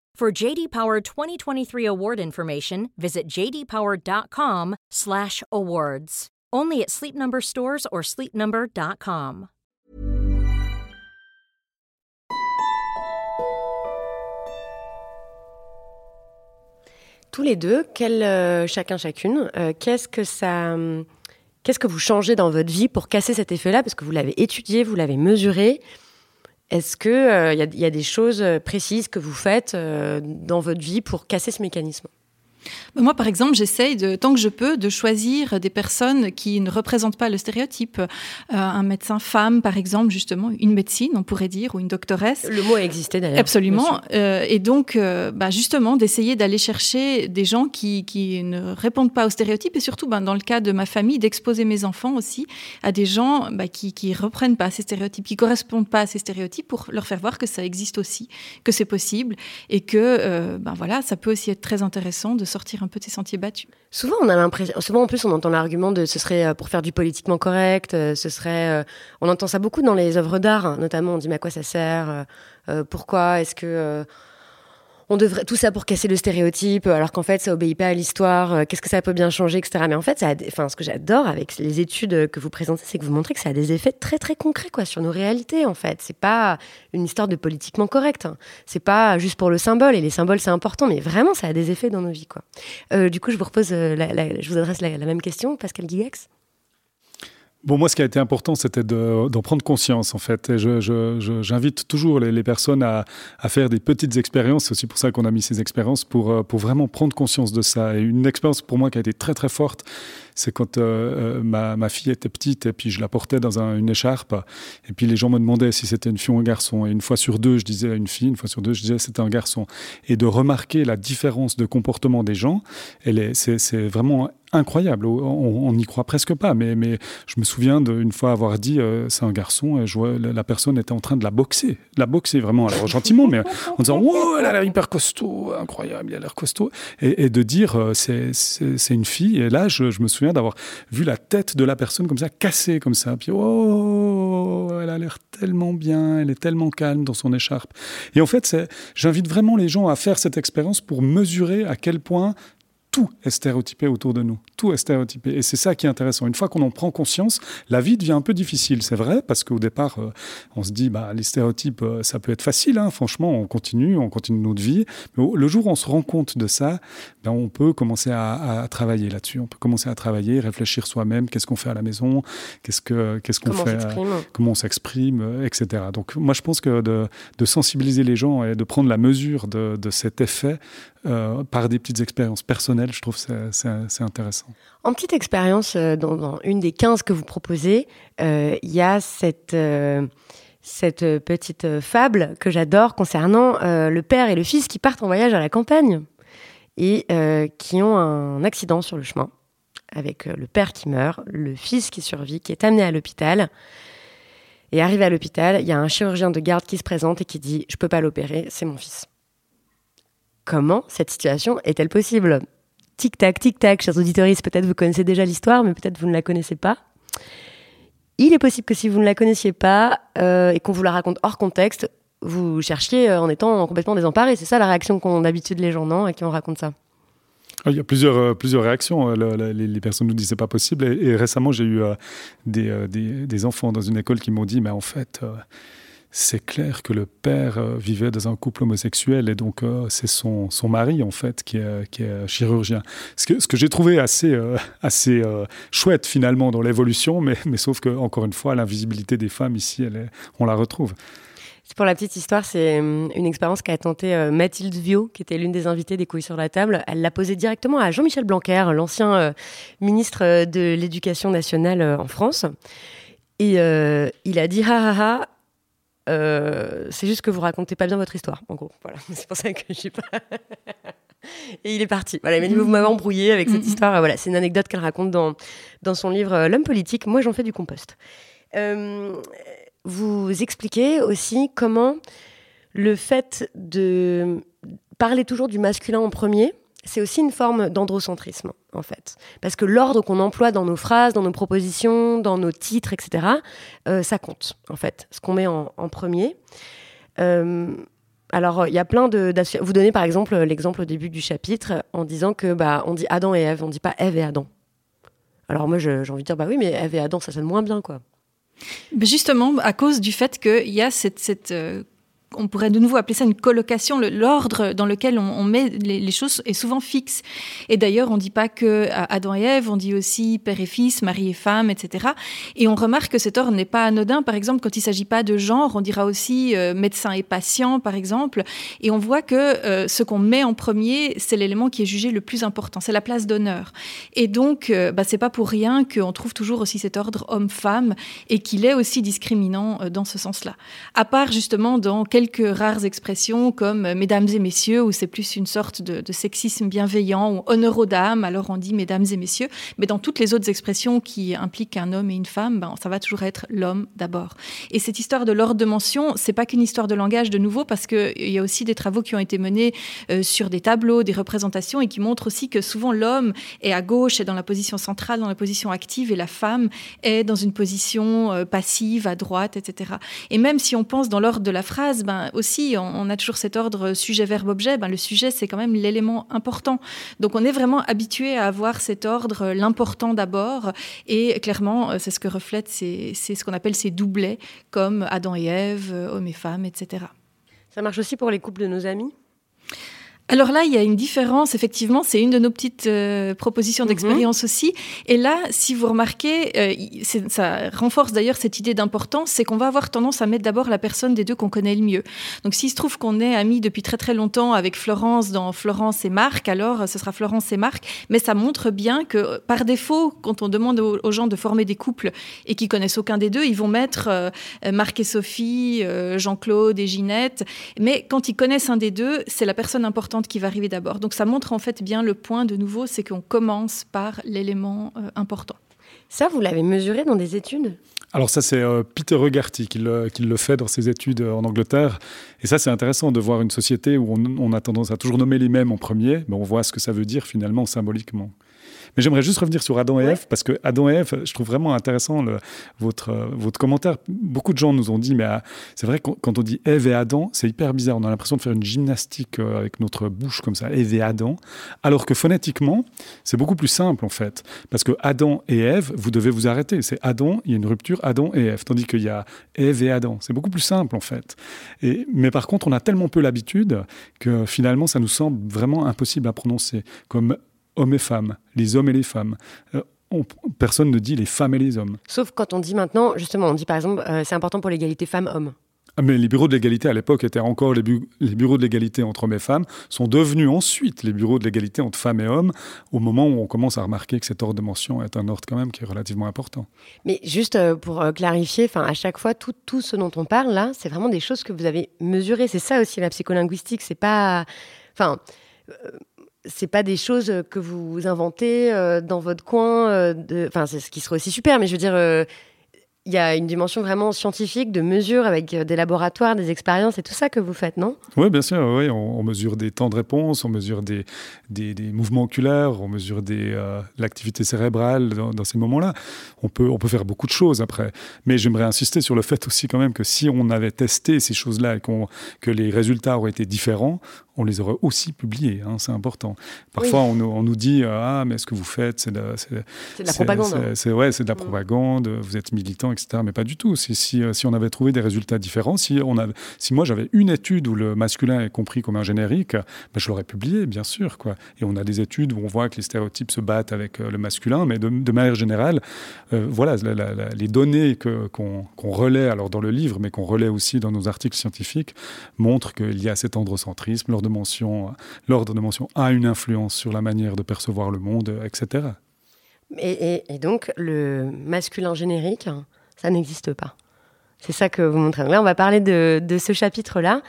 For JD Power 2023 award information, visit jdpower.com/awards. Only at Sleep Number stores or sleepnumber.com. Tous les deux, quel, euh, chacun chacune, euh, qu'est-ce que ça, qu'est-ce que vous changez dans votre vie pour casser cet effet-là? Parce que vous l'avez étudié, vous l'avez mesuré. Est-ce qu'il il y, a des choses précises que vous faites euh, dans votre vie pour casser ce mécanisme? Moi, par exemple, j'essaye, de, tant que je peux, de choisir des personnes qui ne représentent pas le stéréotype. Euh, un médecin femme, par exemple, justement, une médecine, on pourrait dire, ou une doctoresse. Le mot a existé d'ailleurs. Absolument. Euh, et donc, euh, bah, justement, d'essayer d'aller chercher des gens qui, qui, ne répondent pas aux stéréotypes et surtout, bah, dans le cas de ma famille, d'exposer mes enfants aussi à des gens bah, qui ne reprennent pas ces stéréotypes, qui correspondent pas à ces stéréotypes pour leur faire voir que ça existe aussi, que c'est possible et que, ben voilà, ça peut aussi être très intéressant de sortir un peu de sentiers battus. Souvent, on a l'impression, souvent en plus, on entend l'argument de ce serait euh, pour faire du politiquement correct, euh, ce serait, euh, on entend ça beaucoup dans les œuvres d'art, hein, notamment. On dit mais à quoi ça sert Pourquoi est-ce que on devrait tout ça pour casser le stéréotype, alors qu'en fait ça obéit pas à l'histoire. Euh, qu'est-ce que ça peut bien changer, etc. Mais en fait, ça enfin, ce que j'adore avec les études que vous présentez, c'est que vous montrez que ça a des effets très très concrets quoi sur nos réalités. En fait, c'est pas une histoire de politiquement correct. Hein. C'est pas juste pour le symbole et les symboles c'est important, mais vraiment ça a des effets dans nos vies quoi. Euh, du coup, je vous repose, euh, je vous adresse la, même question, Pascal Guillex. Bon, moi, ce qui a été important, c'était d'en prendre conscience, en fait. Et j'invite toujours les, personnes à, à, faire des petites expériences. C'est aussi pour ça qu'on a mis ces expériences, pour, euh, pour vraiment prendre conscience de ça. Et une expérience pour moi qui a été très, très forte, c'est quand euh, euh, ma, ma, fille était petite et puis je la portais dans une écharpe. Et puis les gens me demandaient si c'était une fille ou un garçon. Et une fois sur deux, je disais une fille, une fois sur deux, je disais c'était un garçon. Et de remarquer la différence de comportement des gens, c'est vraiment incroyable. On n'y croit presque pas, mais, mais je me souviens d'une fois avoir dit euh, c'est un garçon et la personne était en train de la boxer, la boxer vraiment, alors gentiment, mais en disant wow, elle a l'air hyper costaud, incroyable, il a l'air costaud, et, de dire euh, c'est une fille. Et là, je, je, me d'avoir vu la tête de la personne comme ça cassée comme ça, puis oh, elle a l'air tellement bien, elle est tellement calme dans son écharpe. Et en fait, j'invite vraiment les gens à faire cette expérience pour mesurer à quel point tout est stéréotypé autour de nous. Tout est stéréotypé. Et c'est ça qui est intéressant. Une fois qu'on en prend conscience, la vie devient un peu difficile, c'est vrai, parce qu'au départ, euh, on se dit, bah, les stéréotypes, euh, ça peut être facile, hein. franchement, on continue, on continue notre vie. Mais le jour où on se rend compte de ça, ben, on peut commencer à, travailler là-dessus. On peut commencer à travailler, réfléchir soi-même, qu'est-ce qu'on fait à la maison, qu'est-ce qu'on qu'est-ce qu'on fait, comment on s'exprime, euh, etc. Donc moi, je pense que de, sensibiliser les gens et de prendre la mesure de, de cet effet euh, par des petites expériences personnelles, je trouve c'est intéressant. En petite expérience, euh, dans, une des 15 que vous proposez, euh, il y a cette, cette petite fable que j'adore concernant le père et le fils qui partent en voyage à la campagne et qui ont un accident sur le chemin avec le père qui meurt, le fils qui survit, qui est amené à l'hôpital. Et arrivé à l'hôpital, il y a un chirurgien de garde qui se présente et qui dit Je peux pas l'opérer, c'est mon fils. Comment cette situation est-elle possible? Tic-tac, tic-tac, chers auditeurs, peut-être vous connaissez déjà l'histoire, mais peut-être vous ne la connaissez pas. Il est possible que si vous ne la connaissiez pas euh, et qu'on vous la raconte hors contexte, vous cherchiez euh, en étant complètement désemparé. C'est ça la réaction qu'ont d'habitude les gens, non, à qui on raconte ça? Ah, il y a plusieurs, euh, réactions. les, personnes nous disent c'est pas possible. Et, récemment, j'ai eu des, enfants dans une école qui m'ont dit mais en fait, c'est clair que le père euh, vivait dans un couple homosexuel et donc euh, c'est son, son mari en fait qui est, chirurgien. Ce que, ce que j'ai trouvé assez, euh, assez chouette finalement dans l'évolution, mais, mais sauf que encore une fois l'invisibilité des femmes ici, on la retrouve. Pour la petite histoire, c'est une expérience qu'a tenté Mathilde Viau, qui était l'une des invitées des couilles sur la table. Elle l'a posée directement à Jean-Michel Blanquer, l'ancien ministre de l'Éducation nationale en France. Et il a dit ha ha ha, euh, c'est juste que vous racontez pas bien votre histoire, en gros. Voilà, c'est pour ça que je suis pas. Et il est parti. Voilà, il m'a dit vous m'avez embrouillé avec cette mm-hmm. histoire. Voilà, c'est une anecdote qu'elle raconte dans dans son livre euh, L'homme politique. Moi, j'en fais du compost. Euh, vous expliquez aussi comment le fait de parler toujours du masculin en premier c'est aussi une forme d'androcentrisme, en fait. Parce que l'ordre qu'on emploie dans nos phrases, dans nos propositions, dans nos titres, etc., euh, ça compte, en fait, ce qu'on met en, premier. Euh, alors, il y a plein de... Vous donnez, par exemple, l'exemple au début du chapitre en disant que bah, on dit Adam et Ève, on ne dit pas Ève et Adam. Alors moi, j'ai envie de dire, bah oui, mais Ève et Adam, ça sonne moins bien, quoi. Justement, à cause du fait qu'il y a cette, euh, on pourrait de nouveau appeler ça une colocation. L'ordre dans lequel on, met les, choses est souvent fixe. Et d'ailleurs, on ne dit pas que Adam et Ève, on dit aussi père et fils, mari et femme, etc. Et on remarque que cet ordre n'est pas anodin. Par exemple, quand il ne s'agit pas de genre, on dira aussi euh, médecin et patient, par exemple. Et on voit que euh, ce qu'on met en premier, c'est l'élément qui est jugé le plus important. C'est la place d'honneur. Et donc, euh, bah, c'est pas pour rien qu'on trouve toujours aussi cet ordre homme-femme et qu'il est aussi discriminant dans ce sens-là. À part justement dans quelques rares expressions comme euh, mesdames et messieurs, où c'est plus une sorte de, sexisme bienveillant, ou honneur aux dames, alors on dit mesdames et messieurs. Mais dans toutes les autres expressions qui impliquent un homme et une femme, ben, ça va toujours être l'homme d'abord. Et cette histoire de l'ordre de mention, c'est pas qu'une histoire de langage de nouveau, parce qu'il y a aussi des travaux qui ont été menés euh, sur des tableaux, des représentations, et qui montrent aussi que souvent l'homme est à gauche, est dans la position centrale, dans la position active, et la femme est dans une position euh, passive, à droite, etc. Et même si on pense dans l'ordre de la phrase, ben, ben, aussi, on, a toujours cet ordre sujet-verbe-objet. Ben, le sujet, c'est quand même l'élément important. Donc, on est vraiment habitué à avoir cet ordre, l'important d'abord. Et clairement, c'est ce que reflète, c'est ce qu'on appelle ces doublets, comme Adam et Ève, hommes et femmes, etc. Ça marche aussi pour les couples de nos amis? Alors là, il y a une différence, effectivement, c'est une de nos petites euh, propositions d'expérience mhm. aussi. Et là, si vous remarquez, euh, ça renforce d'ailleurs cette idée d'importance, c'est qu'on va avoir tendance à mettre d'abord la personne des deux qu'on connaît le mieux. Donc s'il se trouve qu'on est amis depuis très très longtemps avec Florence dans Florence et Marc, alors ce sera Florence et Marc. Mais ça montre bien que par défaut, quand on demande aux, gens de former des couples et qui connaissent aucun des deux, ils vont mettre euh, Marc et Sophie, Jean-Claude et Ginette. Mais quand ils connaissent un des deux, c'est la personne importante qui va arriver d'abord. Donc ça montre en fait bien le point de nouveau, c'est qu'on commence par l'élément euh, important. Ça, vous l'avez mesuré dans des études? Alors ça, c'est euh, Peter Regarty qui le, qui le, fait dans ses études euh, en Angleterre. Et ça, c'est intéressant de voir une société où on, a tendance à toujours nommer les mêmes en premier, mais on voit ce que ça veut dire finalement symboliquement. Mais j'aimerais juste revenir sur Adam et Ève, parce que Adam et Ève, je trouve vraiment intéressant le, votre, votre commentaire. Beaucoup de gens nous ont dit, mais ah, c'est vrai, quand, quand on dit Ève et Adam, c'est hyper bizarre. On a l'impression de faire une gymnastique euh, avec notre bouche comme ça, Ève et Adam. Alors que phonétiquement, c'est beaucoup plus simple en fait. Parce que Adam et Ève, vous devez vous arrêter. C'est Adam, il y a une rupture, Adam et Ève. Tandis qu'il y a Ève et Adam. C'est beaucoup plus simple en fait. Et, mais par contre, on a tellement peu l'habitude que finalement, ça nous semble vraiment impossible à prononcer. Comme hommes et femmes, les hommes et les femmes. Euh, personne ne dit les femmes et les hommes. Sauf quand on dit maintenant, justement, on dit par exemple, euh, c'est important pour l'égalité femmes-hommes. Ah, mais les bureaux de l'égalité à l'époque étaient encore les, les bureaux de l'égalité entre hommes et femmes, sont devenus ensuite les bureaux de l'égalité entre femmes et hommes, au moment où on commence à remarquer que cet ordre de mention est un ordre quand même qui est relativement important. Mais juste euh, pour clarifier, enfin à chaque fois, tout, tout ce dont on parle là, c'est vraiment des choses que vous avez mesurées. C'est ça aussi la psycholinguistique. C'est pas, enfin, c'est pas des choses que vous inventez euh, dans votre coin. Euh, enfin, c'est ce qui serait aussi super, mais je veux dire, euh, il y a une dimension vraiment scientifique de mesure avec des laboratoires, des expériences et tout ça que vous faites, non? Oui, bien sûr. Oui, on, mesure des temps de réponse, on mesure des, des, mouvements oculaires, on mesure des, l'activité cérébrale dans, ces moments-là. On peut, on peut faire beaucoup de choses après. Mais j'aimerais insister sur le fait aussi quand même que si on avait testé ces choses-là et que les résultats auraient été différents, on les aurait aussi publiés, hein, c'est important. Parfois, on, nous dit Ah, mais ce que vous faites, c'est de, de, la propagande. C'est ouais, de la mm. propagande, vous êtes militant, Mais pas du tout. Si, si, on avait trouvé des résultats différents, si, moi j'avais une étude où le masculin est compris comme un générique, ben, je l'aurais publié, bien sûr. Et on a des études où on voit que les stéréotypes se battent avec euh, le masculin, mais de, manière générale, euh, voilà, les données qu'on relaie alors dans le livre, mais qu'on relaie aussi dans nos articles scientifiques, montrent qu'il y a cet androcentrisme de mention, l'ordre de mention a une influence sur la manière de percevoir le monde, etc. Et, donc, le masculin générique, ça n'existe pas. C'est ça que vous montrez. Là, on va parler de, ce chapitre-là.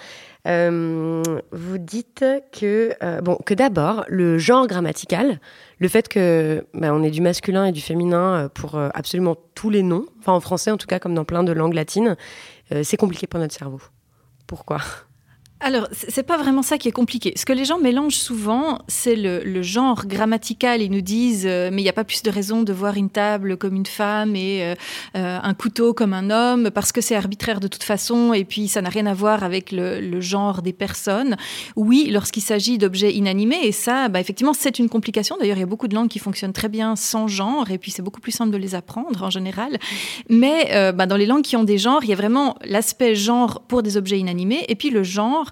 Euh, vous dites que, euh, bon, que d'abord, le genre grammatical, le fait que bah, on ait du masculin et du féminin euh, pour absolument tous les noms, enfin en français en tout cas, comme dans plein de langues latines, c'est compliqué pour notre cerveau. Pourquoi? Alors, c'est pas vraiment ça qui est compliqué. Ce que les gens mélangent souvent, c'est le, genre grammatical. Ils nous disent, euh, mais il n'y a pas plus de raison de voir une table comme une femme et euh, euh, un couteau comme un homme, parce que c'est arbitraire de toute façon, et puis ça n'a rien à voir avec le, genre des personnes. Oui, lorsqu'il s'agit d'objets inanimés, et ça, bah, effectivement, c'est une complication. D'ailleurs, il y a beaucoup de langues qui fonctionnent très bien sans genre, et puis c'est beaucoup plus simple de les apprendre en général. Mais bah, dans les langues qui ont des genres, il y a vraiment l'aspect genre pour des objets inanimés, et puis le genre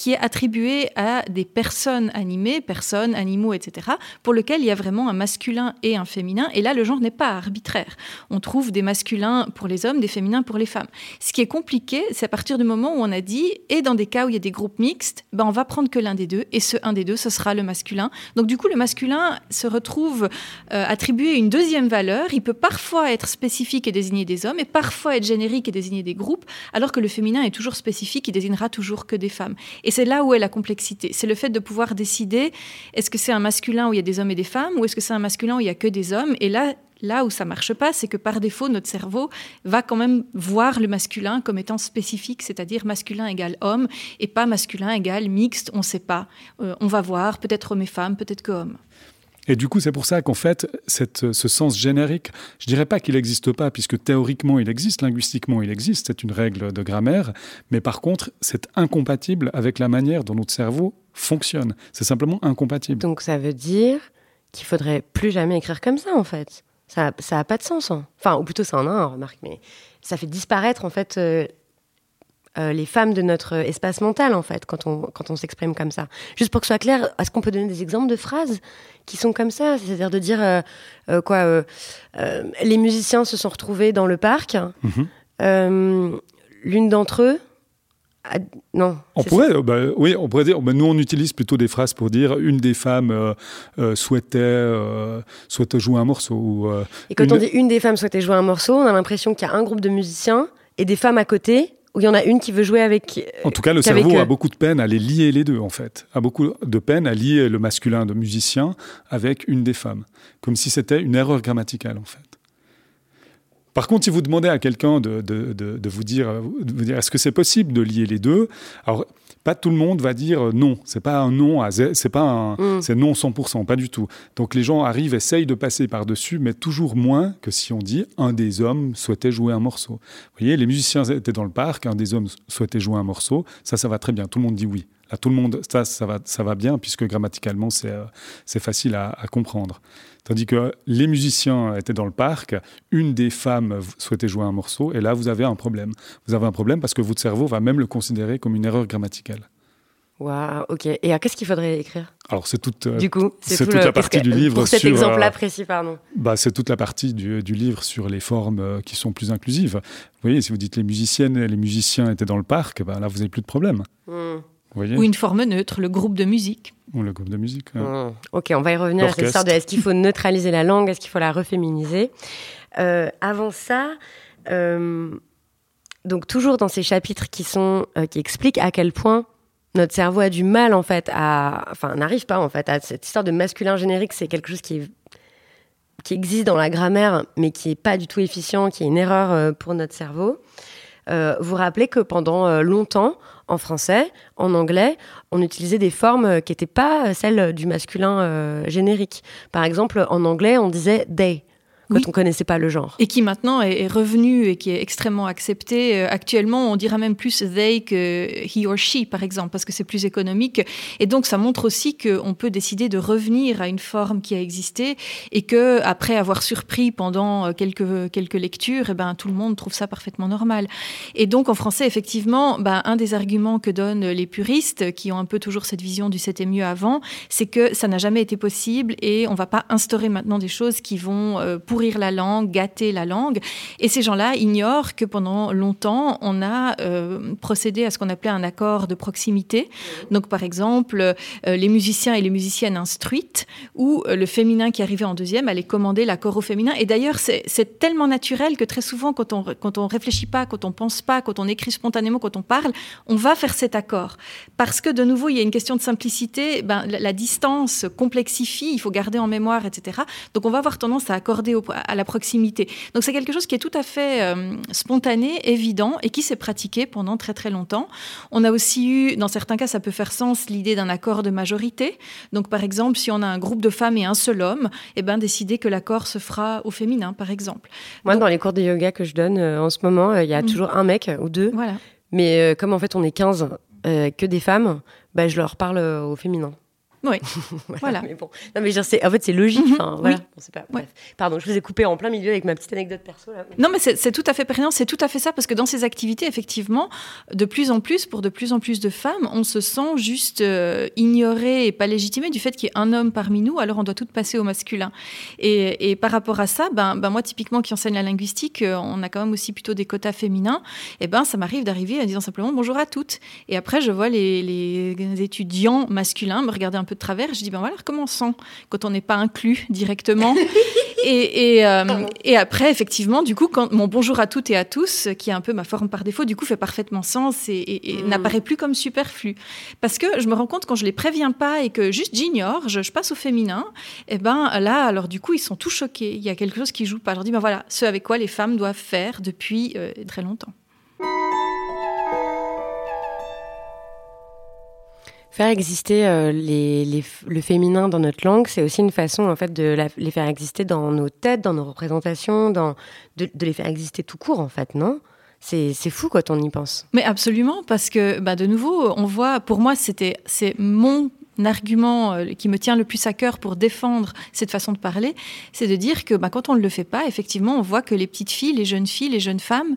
qui est attribué à des personnes animées, personnes, animaux, etc., pour lequel il y a vraiment un masculin et un féminin. Et là, le genre n'est pas arbitraire. On trouve des masculins pour les hommes, des féminins pour les femmes. Ce qui est compliqué, c'est à partir du moment où on a dit, et dans des cas où il y a des groupes mixtes, ben on va prendre que l'un des deux, et ce un des deux, ce sera le masculin. Donc du coup, le masculin se retrouve euh, attribué une deuxième valeur. Il peut parfois être spécifique et désigner des hommes, et parfois être générique et désigner des groupes, alors que le féminin est toujours spécifique, il désignera toujours que des femmes. C'est là où est la complexité. C'est le fait de pouvoir décider est-ce que c'est un masculin où il y a des hommes et des femmes ou est-ce que c'est un masculin où il y a que des hommes. Et là, là où ça marche pas, c'est que par défaut, notre cerveau va quand même voir le masculin comme étant spécifique, c'est-à-dire masculin égale homme et pas masculin égale mixte. On ne sait pas. Euh, on va voir, peut-être homme et femme, peut-être que homme. Et du coup, c'est pour ça qu'en fait, ce sens générique, je dirais pas qu'il n'existe pas, puisque théoriquement il existe, linguistiquement il existe, c'est une règle de grammaire, mais par contre, c'est incompatible avec la manière dont notre cerveau fonctionne. C'est simplement incompatible. Donc ça veut dire qu'il faudrait plus jamais écrire comme ça, en fait. Ça n'a pas de sens. Hein. Enfin, ou plutôt ça en a un, remarque, mais ça fait disparaître, en fait, euh, euh, les femmes de notre espace mental, en fait, quand on, quand on s'exprime comme ça. Juste pour que ce soit clair, est-ce qu'on peut donner des exemples de phrases qui sont comme ça? C'est-à-dire de dire, euh, euh, quoi, les musiciens se sont retrouvés dans le parc, mhm. l'une d'entre eux non. On pourrait, bah, oui, on pourrait dire. Bah, nous, on utilise plutôt des phrases pour dire une des femmes souhaitait, souhaitait jouer un morceau. et quand on dit une des femmes souhaitait jouer un morceau, on a l'impression qu'il y a un groupe de musiciens et des femmes à côté où il y en a une qui veut jouer avec. Euh, en tout cas, le cerveau a beaucoup de peine à les lier les deux, en fait. A beaucoup de peine à lier le masculin de musicien avec une des femmes. Comme si c'était une erreur grammaticale, en fait. Par contre, si vous demandez à quelqu'un de, de, de, vous dire, dire est-ce que c'est possible de lier les deux Alors, pas tout le monde va dire non. C'est pas un non, c'est pas un, mm. c'est non 100%, pas du tout. Donc les gens arrivent, essayent de passer par-dessus, mais toujours moins que si on dit un des hommes souhaitait jouer un morceau. Vous voyez, les musiciens étaient dans le parc, un des hommes souhaitait jouer un morceau, ça, ça va très bien. Tout le monde dit oui. Là, tout le monde, ça, ça va, ça va bien, puisque grammaticalement, c'est euh, facile à, à, comprendre. Tandis que les musiciens étaient dans le parc, une des femmes souhaitait jouer un morceau, et là, vous avez un problème. Vous avez un problème parce que votre cerveau va même le considérer comme une erreur grammaticale. Waouh, ok. Et qu'est-ce qu'il faudrait écrire? Alors, c'est toute, du coup, c'est toute la partie du livre. Pour cet exemple-là précis, pardon. Bah, c'est toute la partie du, du, livre sur les formes euh, qui sont plus inclusives. Vous voyez, si vous dites les musiciennes et les musiciens étaient dans le parc, bah, là, vous n'avez plus de problème. Ou une forme neutre, le groupe de musique. Ou le groupe de musique. Hmm. Ok, on va y revenir à cette histoire de est-ce qu'il faut neutraliser la langue, est-ce qu'il faut la reféminiser? Euh, avant ça, euh, donc toujours dans ces chapitres qui sont euh, qui expliquent à quel point notre cerveau a du mal en fait à, enfin n'arrive pas en fait à cette histoire de masculin générique, c'est quelque chose qui qui existe dans la grammaire, mais qui est pas du tout efficient, qui est une erreur pour notre cerveau. vous rappelez que pendant longtemps, en français, en anglais, on utilisait des formes qui n'étaient pas celles du masculin euh, générique. Par exemple, en anglais, on disait they quand on connaissait pas le genre. Et qui maintenant est, revenu et qui est extrêmement accepté. Euh, actuellement, on dira même plus they que he or she, par exemple, parce que c'est plus économique. Et donc, ça montre aussi qu'on peut décider de revenir à une forme qui a existé et que après avoir surpris pendant euh, quelques, quelques lectures, eh ben, tout le monde trouve ça parfaitement normal. Et donc, en français, effectivement, ben, un des arguments que donnent les puristes, qui ont un peu toujours cette vision du c'était mieux avant, c'est que ça n'a jamais été possible et on va pas instaurer maintenant des choses qui vont euh, pour la langue, gâter la langue. Et ces gens-là ignorent que pendant longtemps, on a euh, procédé à ce qu'on appelait un accord de proximité. Donc, par exemple, euh, les musiciens et les musiciennes instruites, ou euh, le féminin qui arrivait en deuxième allait commander l'accord au féminin. Et d'ailleurs, c'est tellement naturel que très souvent, quand on quand on réfléchit pas, quand on pense pas, quand on écrit spontanément, quand on parle, on va faire cet accord. Parce que, de nouveau, il y a une question de simplicité. Ben, la, la distance complexifie, il faut garder en mémoire, etc. Donc, on va avoir tendance à accorder au, à la proximité. Donc c'est quelque chose qui est tout à fait euh, spontané, évident et qui s'est pratiqué pendant très très longtemps. On a aussi eu, dans certains cas, ça peut faire sens, l'idée d'un accord de majorité. Donc par exemple, si on a un groupe de femmes et un seul homme, eh ben décider que l'accord se fera au féminin, par exemple. Moi, dans les cours de yoga que je donne euh, en ce moment, euh, il y a mm. toujours un mec ou deux. Voilà. Mais comme en fait on est 15 que des femmes, bah, je leur parle au féminin. Oui, voilà. Mais bon, non, mais c'est, en fait, c'est logique. Mhm. Voilà. pas, Pardon, je vous ai coupé en plein milieu avec ma petite anecdote perso. Là. Non, mais c'est, tout à fait pertinent. C'est tout à fait ça parce que dans ces activités, effectivement, de plus en plus, pour de plus en plus de femmes, on se sent juste euh, ignoré et pas légitimé du fait qu'il y ait un homme parmi nous. Alors, on doit tout passer au masculin. Et, et par rapport à ça, ben, ben, moi, typiquement, qui enseigne la linguistique, euh, on a quand même aussi plutôt des quotas féminins. Et ben, ça m'arrive d'arriver en disant simplement bonjour à toutes. Et après, je vois les, les étudiants masculins me regarder un peu de travers. Je dis, ben voilà, recommençons quand on n'est pas inclus directement. et, euh, et, après, effectivement, du coup, quand mon bonjour à toutes et à tous, qui est un peu ma forme par défaut, du coup, fait parfaitement sens et, mm. n'apparaît plus comme superflu. Parce que je me rends compte quand je les préviens pas et que juste j'ignore, je, passe au féminin, et eh ben là, alors du coup, ils sont tout choqués. Il y a quelque chose qui joue pas. Je leur dis, ben voilà, ce avec quoi les femmes doivent faire depuis euh, très longtemps. Faire exister euh, le féminin dans notre langue, c'est aussi une façon en fait de les faire exister dans nos têtes, dans nos représentations, dans, de, les faire exister tout court en fait, non? C'est fou quand on y pense. Mais absolument, parce que bah, de nouveau, on voit, pour moi, c'était c'est mon argument euh, qui me tient le plus à cœur pour défendre cette façon de parler, c'est de dire que bah, quand on ne le fait pas, effectivement, on voit que les petites filles, les jeunes filles, les jeunes femmes,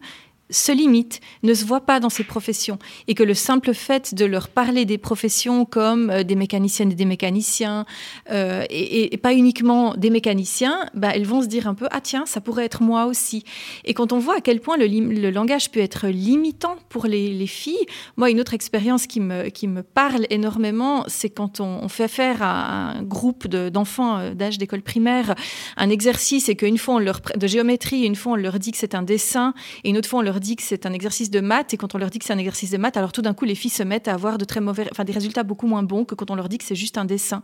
se limite, ne se voit pas dans ces professions et que le simple fait de leur parler des professions comme euh, des mécaniciennes et des mécaniciens euh, et, pas uniquement des mécaniciens, bah, elles vont se dire un peu ah tiens ça pourrait être moi aussi. Et quand on voit à quel point le, langage peut être limitant pour les, filles, moi une autre expérience qui me qui me parle énormément, c'est quand on, fait faire à un groupe d'enfants euh, d'âge d'école primaire un exercice et qu'une fois on leur de géométrie, une fois on leur dit que c'est un dessin et une autre fois on leur dit que c'est un exercice de maths et quand on leur dit que c'est un exercice de maths, alors tout d'un coup les filles se mettent à avoir de très mauvais, enfin des résultats beaucoup moins bons que quand on leur dit que c'est juste un dessin.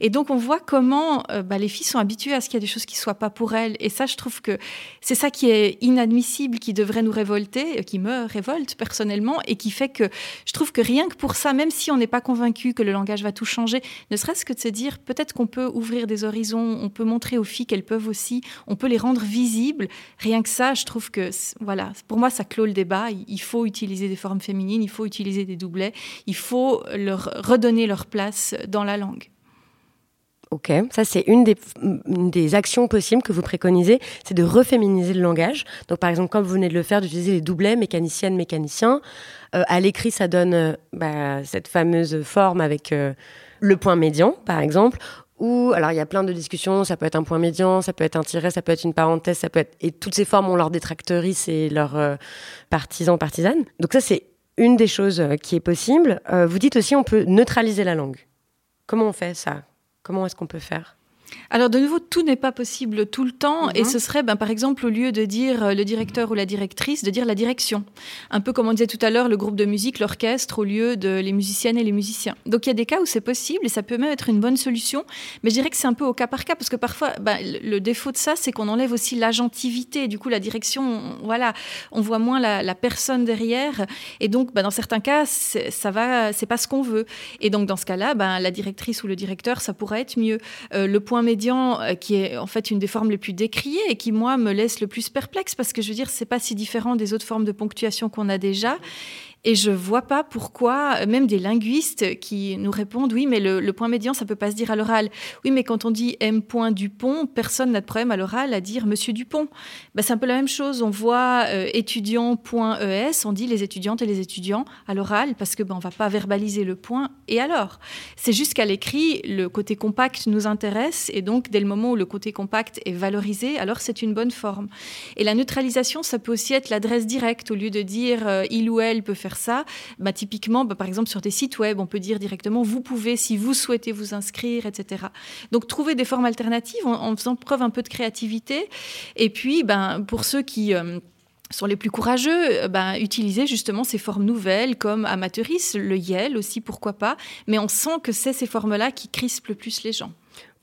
Et donc on voit comment euh, bah, les filles sont habituées à ce qu'il y a des choses qui soient pas pour elles. Et ça, je trouve que c'est ça qui est inadmissible, qui devrait nous révolter, euh, qui me révolte personnellement et qui fait que je trouve que rien que pour ça, même si on n'est pas convaincu que le langage va tout changer, ne serait-ce que de se dire peut-être qu'on peut ouvrir des horizons, on peut montrer aux filles qu'elles peuvent aussi, on peut les rendre visibles. Rien que ça, je trouve que voilà, pour moi, ça clôt le débat. Il faut utiliser des formes féminines, il faut utiliser des doublets, il faut leur redonner leur place dans la langue. Ok, ça c'est une des, actions possibles que vous préconisez, c'est de reféminiser le langage. Donc par exemple, comme vous venez de le faire, d'utiliser les doublets, mécaniciennes, mécaniciens. Euh, à l'écrit, ça donne euh, bah, cette fameuse forme avec euh, le point médian, par exemple. Ou alors il y a plein de discussions, ça peut être un point médian, ça peut être un tiret, ça peut être une parenthèse, ça peut être et toutes ces formes ont leurs détractrices et leurs partisans partisanes. Donc ça c'est une des choses qui est possible. vous dites aussi on peut neutraliser la langue. Comment on fait ça? Comment est-ce qu'on peut faire? Alors de nouveau, tout n'est pas possible tout le temps, et mhm. ce serait, ben, par exemple, au lieu de dire euh, le directeur ou la directrice, de dire la direction. Un peu comme on disait tout à l'heure, le groupe de musique, l'orchestre, au lieu de les musiciennes et les musiciens. Donc il y a des cas où c'est possible, et ça peut même être une bonne solution, mais je dirais que c'est un peu au cas par cas, parce que parfois, ben, le défaut de ça, c'est qu'on enlève aussi l'agentivité, du coup la direction, voilà, on voit moins la, personne derrière, et donc ben, dans certains cas, ça va, c'est pas ce qu'on veut. Et donc dans ce cas-là, ben, la directrice ou le directeur, ça pourrait être mieux. Euh, le point médian, euh, qui est en fait une des formes les plus décriées et qui, moi, me laisse le plus perplexe parce que je veux dire, c'est pas si différent des autres formes de ponctuation qu'on a déjà. Et je vois pas pourquoi, même des linguistes qui nous répondent, oui, mais le, point médian, ça peut pas se dire à l'oral. Oui, mais quand on dit M. Dupont, personne n'a de problème à l'oral à dire Monsieur Dupont. Bah, c'est un peu la même chose. On voit euh, étudiant.es, on dit les étudiantes et les étudiants à l'oral parce que ben, on va pas verbaliser le point. Et alors? C'est juste qu'à l'écrit, le côté compact nous intéresse et donc dès le moment où le côté compact est valorisé, alors c'est une bonne forme. Et la neutralisation, ça peut aussi être l'adresse directe au lieu de dire euh, il ou elle peut faire ça, bah, typiquement, bah, par exemple, sur des sites web, on peut dire directement, vous pouvez, si vous souhaitez vous inscrire, etc. Donc, trouver des formes alternatives en, faisant preuve un peu de créativité. Et puis, ben, pour ceux qui... Euh, sont les plus courageux, ben, utiliser justement ces formes nouvelles comme amateuris, le Yel aussi, pourquoi pas. Mais on sent que c'est ces formes-là qui crispent le plus les gens.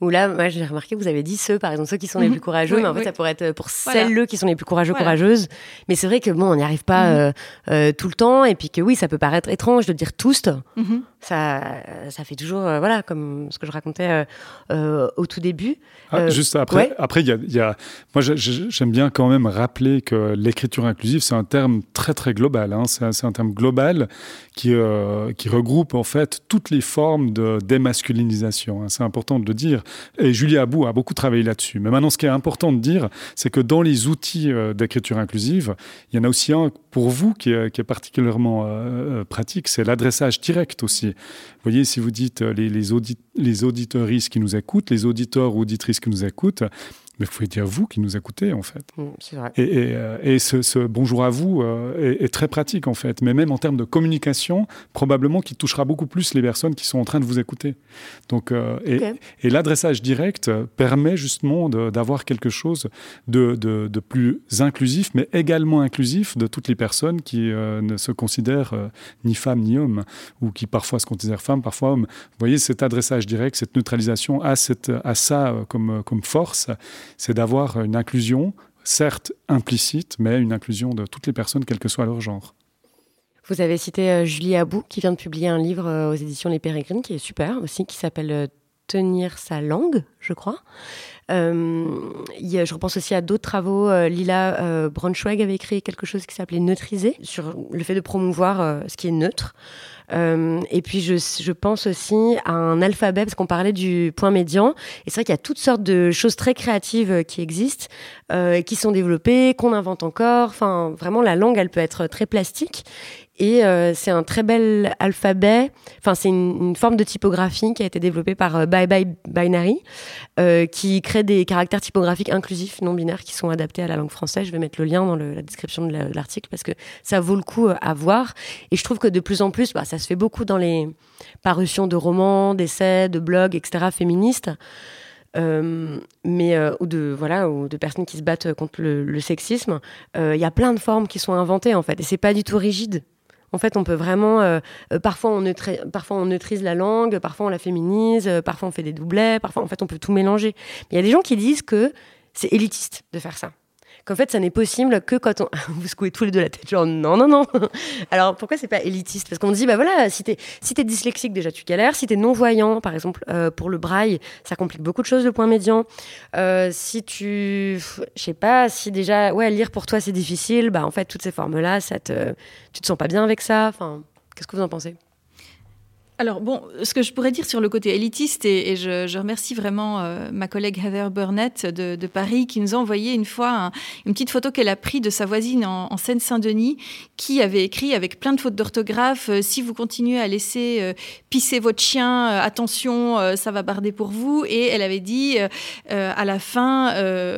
Ou là, moi, j'ai remarqué, vous avez dit ceux, par exemple, ceux qui sont les mhm. plus courageux, mais en fait, ça pourrait être pour celles-le qui sont les plus courageux, courageuses. Mais c'est vrai que bon, on n'y arrive pas mhm. euh, euh, tout le temps, et puis que oui, ça peut paraître étrange de dire tous. Mhm. Ça, ça fait toujours, euh, voilà, comme ce que je racontais au tout début. Ah, juste après, après, il y, y a, moi, j'aime bien quand même rappeler que l'écriture inclusive, c'est un terme très très global. Hein. C'est un, terme global qui qui regroupe en fait toutes les formes de démasculinisation. Hein. C'est important de le dire. Et Julie Abou a beaucoup travaillé là-dessus. Mais maintenant, ce qui est important de dire, c'est que dans les outils euh, d'écriture inclusive, il y en a aussi un pour vous qui est, particulièrement euh, euh, pratique, c'est l'adressage direct aussi. Vous voyez, si vous dites les, les, les auditeuristes qui nous écoutent, les auditeurs ou auditrices qui nous écoutent, mais vous pouvez dire vous qui nous écoutez, en fait. Mm, c'est vrai. Et, et, euh, et ce, ce, bonjour à vous euh, est, est, très pratique, en fait. Mais même en termes de communication, probablement qu'il touchera beaucoup plus les personnes qui sont en train de vous écouter. Donc, euh, et, et l'adressage direct permet justement d'avoir quelque chose de, de, de, plus inclusif, mais également inclusif de toutes les personnes qui ne se considèrent ni femmes ni hommes, ou qui parfois se considèrent femmes, parfois hommes. Vous voyez, cet adressage direct, cette neutralisation a, cette, a ça comme, comme force c'est d'avoir une inclusion, certes implicite, mais une inclusion de toutes les personnes, quel que soit leur genre. Vous avez cité euh, Julie Abou, qui vient de publier un livre euh, aux éditions Les Pérégrines, qui est super aussi, qui s'appelle euh, Tenir sa langue, je crois. je repense aussi à d'autres travaux. Lila Braunschweig avait écrit quelque chose qui s'appelait Neutriser, sur le fait de promouvoir ce qui est neutre. Euh, et puis je, je, pense aussi à un alphabet, parce qu'on parlait du point médian. Et c'est vrai qu'il y a toutes sortes de choses très créatives euh, qui existent, euh, qui sont développées, qu'on invente encore. Enfin, vraiment, la langue, elle peut être très plastique. Et euh, c'est un très bel alphabet. Enfin, c'est une, forme de typographie qui a été développée par euh, Bye Bye Binary, euh, qui crée des caractères typographiques inclusifs, non binaires, qui sont adaptés à la langue française. Je vais mettre le lien dans la description de l'article parce que ça vaut le coup à voir. Et je trouve que de plus en plus, bah, ça se fait beaucoup dans les parutions de romans, d'essais, de blogs, etc. féministes. mais ou de voilà ou de personnes qui se battent contre le, sexisme. Il y a plein de formes qui sont inventées en fait, et c'est pas du tout rigide. En fait, on peut vraiment. parfois, on parfois, on neutralise la langue, parfois, on la féminise, parfois, on fait des doublets, parfois, en fait, on peut tout mélanger. Il y a des gens qui disent que c'est élitiste de faire ça qu'en fait, ça n'est possible que quand on. Vous secouez tous les deux la tête, genre non, non, non. Alors pourquoi c'est pas élitiste? Parce qu'on dit, bah voilà, si t'es si dyslexique, déjà tu galères. Si t'es non-voyant, par exemple, euh, pour le braille, ça complique beaucoup de choses, le point médian. Euh, si tu. Je sais pas, si déjà, ouais, lire pour toi c'est difficile, bah en fait, toutes ces formes-là, ça te, tu te sens pas bien avec ça. Enfin, qu'est-ce que vous en pensez? Alors bon, ce que je pourrais dire sur le côté élitiste, et, je, remercie vraiment euh, ma collègue Heather Burnett de, Paris qui nous a envoyé une fois une petite photo qu'elle a prise de sa voisine en, Seine-Saint-Denis qui avait écrit avec plein de fautes d'orthographe euh, si vous continuez à laisser euh, pisser votre chien, attention, ça va barder pour vous. Et elle avait dit à la fin,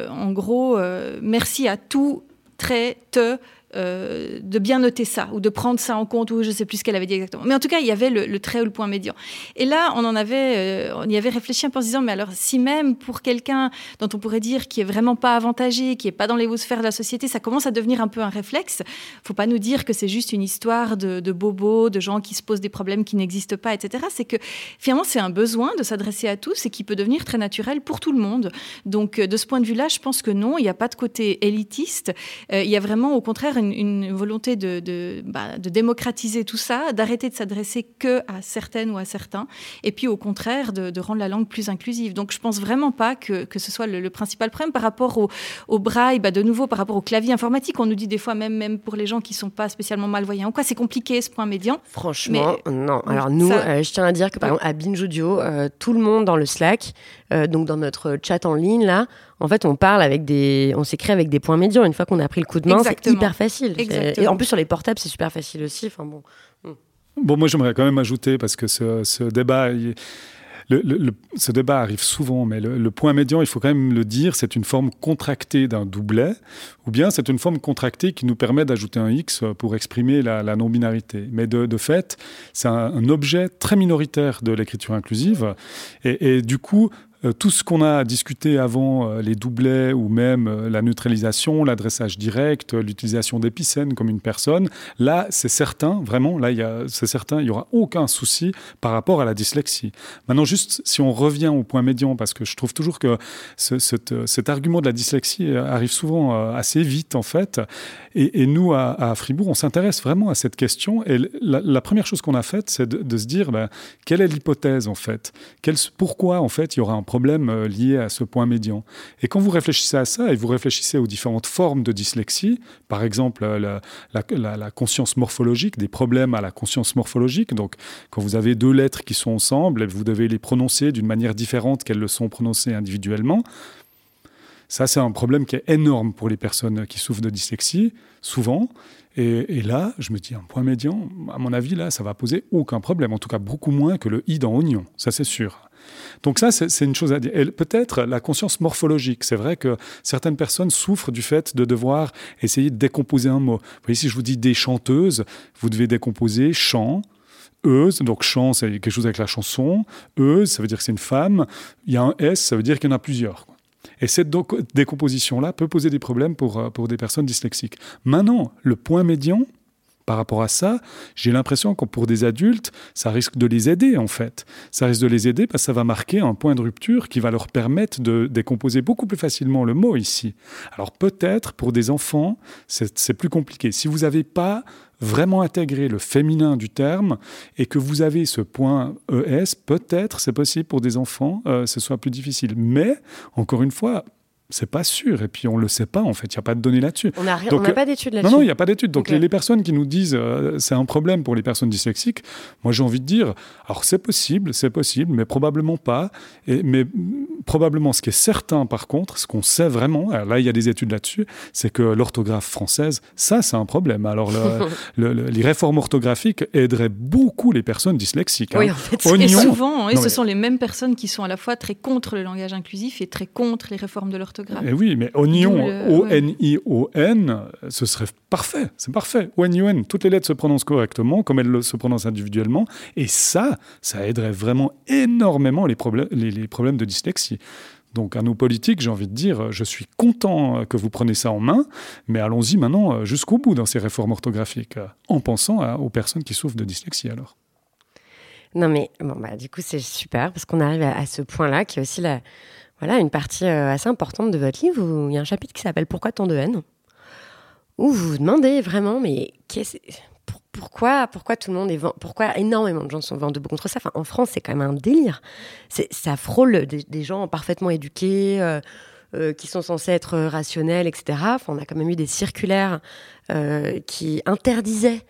en gros, merci à tout, très, te euh, de bien noter ça ou de prendre ça en compte ou je sais plus ce qu'elle avait dit exactement. Mais en tout cas, il y avait le, trait ou le point médian. Et là, on en avait, euh, on y avait réfléchi un peu en se disant, mais alors si même pour quelqu'un dont on pourrait dire qui est vraiment pas avantagé, qui est pas dans les hauts sphères de la société, ça commence à devenir un peu un réflexe. Faut pas nous dire que c'est juste une histoire de, de bobos, de gens qui se posent des problèmes qui n'existent pas, etc. C'est que finalement, c'est un besoin de s'adresser à tous et qui peut devenir très naturel pour tout le monde. Donc, euh, de ce point de vue-là, je pense que non, il n'y a pas de côté élitiste. il y a vraiment, au contraire, une, volonté de, bah, de, démocratiser tout ça, d'arrêter de s'adresser que à certaines ou à certains, et puis au contraire de, rendre la langue plus inclusive. Donc je pense vraiment pas que, que ce soit le, principal problème par rapport au, au braille, bah, de nouveau par rapport au clavier informatique. On nous dit des fois même, même pour les gens qui sont pas spécialement malvoyants, quoi, c'est compliqué ce point médian. Franchement, non. Alors nous, euh, je tiens à dire que par exemple à Binge Audio, euh, tout le monde dans le Slack, euh, donc dans notre chat en ligne là, en fait, on parle avec des, on s'écrit avec des points médians. Une fois qu'on a pris le coup de main, c'est hyper facile. Et en plus sur les portables, c'est super facile aussi. Enfin bon. Hmm. Bon, moi j'aimerais quand même ajouter parce que ce, débat. le, ce débat arrive souvent, mais le, point médian, il faut quand même le dire, c'est une forme contractée d'un doublet, ou bien c'est une forme contractée qui nous permet d'ajouter un X pour exprimer la, non-binarité. Mais de, fait, c'est un, objet très minoritaire de l'écriture inclusive, et, et, du coup, tout ce qu'on a discuté avant, euh, les doublets ou même euh, la neutralisation, l'adressage direct, l'utilisation d'épicènes comme une personne, là, c'est certain, vraiment, là, c'est certain, il n'y aura aucun souci par rapport à la dyslexie. Maintenant, juste si on revient au point médian, parce que je trouve toujours que cet, argument de la dyslexie arrive souvent assez vite, en fait, et, nous, à, Fribourg, on s'intéresse vraiment à cette question, et la, première chose qu'on a faite, c'est de, se dire, ben, quelle est l'hypothèse, en fait? Pourquoi, en fait, il y aura un problème euh, lié à ce point médian. Et quand vous réfléchissez à ça et vous réfléchissez aux différentes formes de dyslexie, par exemple euh, la, conscience morphologique, des problèmes à la conscience morphologique, donc quand vous avez deux lettres qui sont ensemble et vous devez les prononcer d'une manière différente qu'elles le sont prononcées individuellement, ça, c'est un problème qui est énorme pour les personnes qui souffrent de dyslexie, souvent. Et, et, là, je me dis, un point médian, à mon avis, là, ça va poser aucun problème. En tout cas, beaucoup moins que le i dans oignon, ça c'est sûr. Donc ça, c'est une chose à dire. Peut-être la conscience morphologique. C'est vrai que certaines personnes souffrent du fait de devoir essayer de décomposer un mot. Vous voyez, si je vous dis des chanteuses, vous devez décomposer chant, euse, donc chant, c'est quelque chose avec la chanson. Euse, ça veut dire que c'est une femme. Il y a un S, ça veut dire qu'il y en a plusieurs. Et cette décomposition-là peut poser des problèmes pour, euh, pour des personnes dyslexiques. Maintenant, le point médian, par rapport à ça, j'ai l'impression que pour des adultes, ça risque de les aider en fait. Ça risque de les aider parce que ça va marquer un point de rupture qui va leur permettre de décomposer beaucoup plus facilement le mot ici. Alors peut-être pour des enfants, c'est plus compliqué. Si vous n'avez pas vraiment intégré le féminin du terme et que vous avez ce point ES, peut-être c'est possible pour des enfants, euh, ce soit plus difficile. Mais encore une fois, c'est pas sûr. Et puis, on le sait pas, en fait. Il n'y a pas de données là-dessus. On n'a pas d'études là-dessus. Non, non, il n'y a pas d'études. Donc, les, personnes qui nous disent euh, c'est un problème pour les personnes dyslexiques, moi, j'ai envie de dire alors, c'est possible, c'est possible, mais probablement pas. Et, mais probablement, ce qui est certain, par contre, ce qu'on sait vraiment, là, il y a des études là-dessus, c'est que l'orthographe française, ça, c'est un problème. Alors, les réformes orthographiques aideraient beaucoup les personnes dyslexiques. Oui, hein. en fait, et souvent, et ce sont les mêmes personnes qui sont à la fois très contre le langage inclusif et très contre les réformes de l'orthographe. Et eh oui, mais oignon, O-N-I-O-N, ce serait parfait. C'est parfait. O-N-I-O-N, toutes les lettres se prononcent correctement, comme elles se prononcent individuellement. Et ça, ça aiderait vraiment énormément les, problèmes, les, problèmes de dyslexie. Donc à nos politiques, j'ai envie de dire, je suis content que vous preniez ça en main, mais allons-y maintenant jusqu'au bout dans ces réformes orthographiques, en pensant aux personnes qui souffrent de dyslexie alors. Non mais bon bah du coup c'est super parce qu'on arrive à, ce point-là qui est aussi la voilà une partie euh, assez importante de votre livre où il y a un chapitre qui s'appelle Pourquoi tant de haine où vous vous demandez vraiment mais pourquoi, pourquoi tout le monde est pourquoi énormément de gens sont vendus contre ça? Enfin, en France, c'est quand même un délire. Ça frôle des, gens parfaitement éduqués, euh, euh, qui sont censés être rationnels, etc. On a quand même eu des circulaires qui interdisaient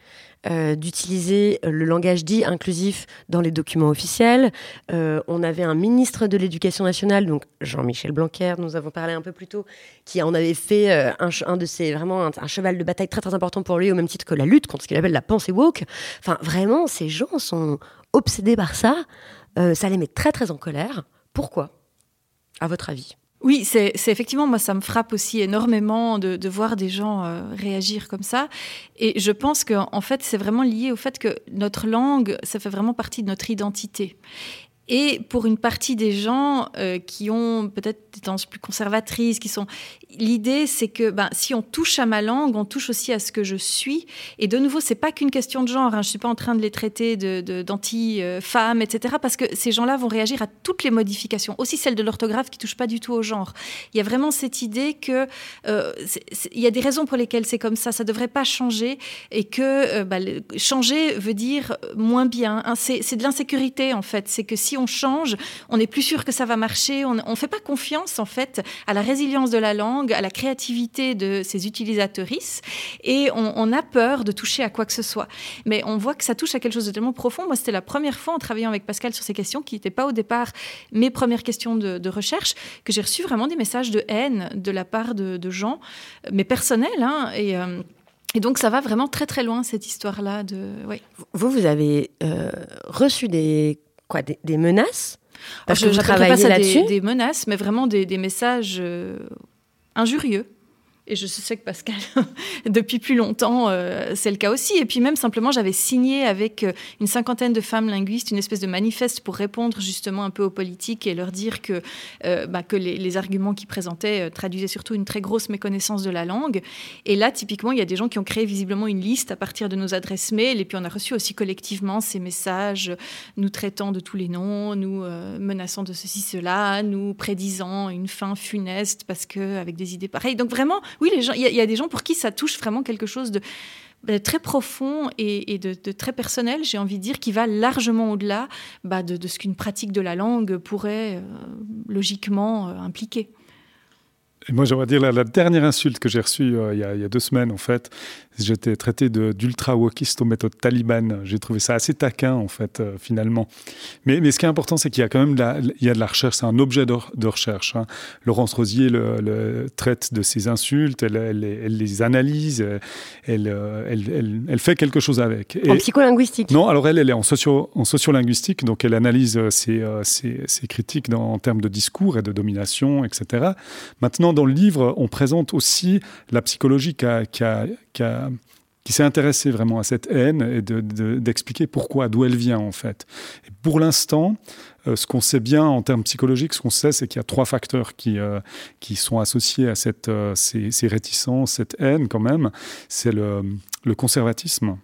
euh, d'utiliser le langage dit inclusif dans les documents officiels. Euh, on avait un ministre de l'Éducation nationale, donc Jean-Michel Blanquer, nous avons parlé un peu plus tôt, qui en avait fait euh, un, de ses vraiment un, cheval de bataille très très important pour lui, au même titre que la lutte contre ce qu'il appelle la pensée woke. Enfin, vraiment, ces gens sont obsédés par ça. ça les met très très en colère. Pourquoi, à votre avis? Oui, c'est effectivement, moi, ça me frappe aussi énormément de, voir des gens euh, réagir comme ça. Et je pense qu'en en fait, c'est vraiment lié au fait que notre langue, ça fait vraiment partie de notre identité. Et pour une partie des gens euh, qui ont peut-être des tendances plus conservatrices, qui sont, l'idée c'est que ben, si on touche à ma langue, on touche aussi à ce que je suis. Et de nouveau, c'est pas qu'une question de genre. Hein. Je suis pas en train de les traiter d'anti-femmes, etc. Parce que ces gens-là vont réagir à toutes les modifications, aussi celles de l'orthographe qui touchent pas du tout au genre. Il y a vraiment cette idée que euh, y a des raisons pour lesquelles c'est comme ça. Ça devrait pas changer et que euh, ben, changer veut dire moins bien. C'est, de l'insécurité en fait. C'est que si on change, on n'est plus sûr que ça va marcher. On ne fait pas confiance en fait à la résilience de la langue, à la créativité de ses utilisatrices, et on, a peur de toucher à quoi que ce soit. Mais on voit que ça touche à quelque chose de tellement profond. Moi, c'était la première fois en travaillant avec Pascal sur ces questions, qui n'étaient pas au départ mes premières questions de, recherche, que j'ai reçu vraiment des messages de haine de la part de, gens, mais personnels. Hein, et euh, et donc ça va vraiment très très loin cette histoire-là de. Vous vous avez euh, reçu des quoi, des, menaces? Parce je, que vous travaillez là-dessus des, des, menaces, mais vraiment des, messages euh, injurieux. Et je sais que Pascal, depuis plus longtemps, euh, c'est le cas aussi. Et puis même simplement, j'avais signé avec euh, une cinquantaine de femmes linguistes une espèce de manifeste pour répondre justement un peu aux politiques et leur dire que, euh, bah, les, arguments qu'ils présentaient traduisaient surtout une très grosse méconnaissance de la langue. Et là, typiquement, il y a des gens qui ont créé visiblement une liste à partir de nos adresses mail. Et puis on a reçu aussi collectivement ces messages nous traitant de tous les noms, nous menaçant de ceci, cela, nous prédisant une fin funeste parce que avec des idées pareilles. Donc vraiment, oui, il y, a des gens pour qui ça touche vraiment quelque chose de très profond et, de, très personnel, j'ai envie de dire, qui va largement au-delà bah, de, ce qu'une pratique de la langue pourrait euh, logiquement euh, impliquer. Et moi, j'aimerais dire la, dernière insulte que j'ai reçue euh, il, y a, deux semaines, en fait, j'étais traité d'ultra-wokiste aux méthodes taliban. J'ai trouvé ça assez taquin, en fait, euh, finalement. Mais, mais, ce qui est important, c'est qu'il y a quand même de la, il y a de la recherche, c'est un objet de, recherche. Hein. Laurence Rosier le, traite de ces insultes, elle, elle, les analyse, elle, elle, elle, fait quelque chose avec. en psycholinguistique Non, alors elle, elle est en, socio, en sociolinguistique, donc elle analyse ses, ses, ses critiques dans, en termes de discours et de domination, etc. Maintenant, dans le livre, on présente aussi la psychologie qui, s'est intéressée vraiment à cette haine et d'expliquer pourquoi, d'où elle vient en fait. Et pour l'instant, euh, ce qu'on sait bien en termes psychologiques, ce qu'on sait, c'est qu'il y a trois facteurs qui, euh, qui sont associés à cette, euh, ces, réticences, cette haine quand même. C'est le conservatisme,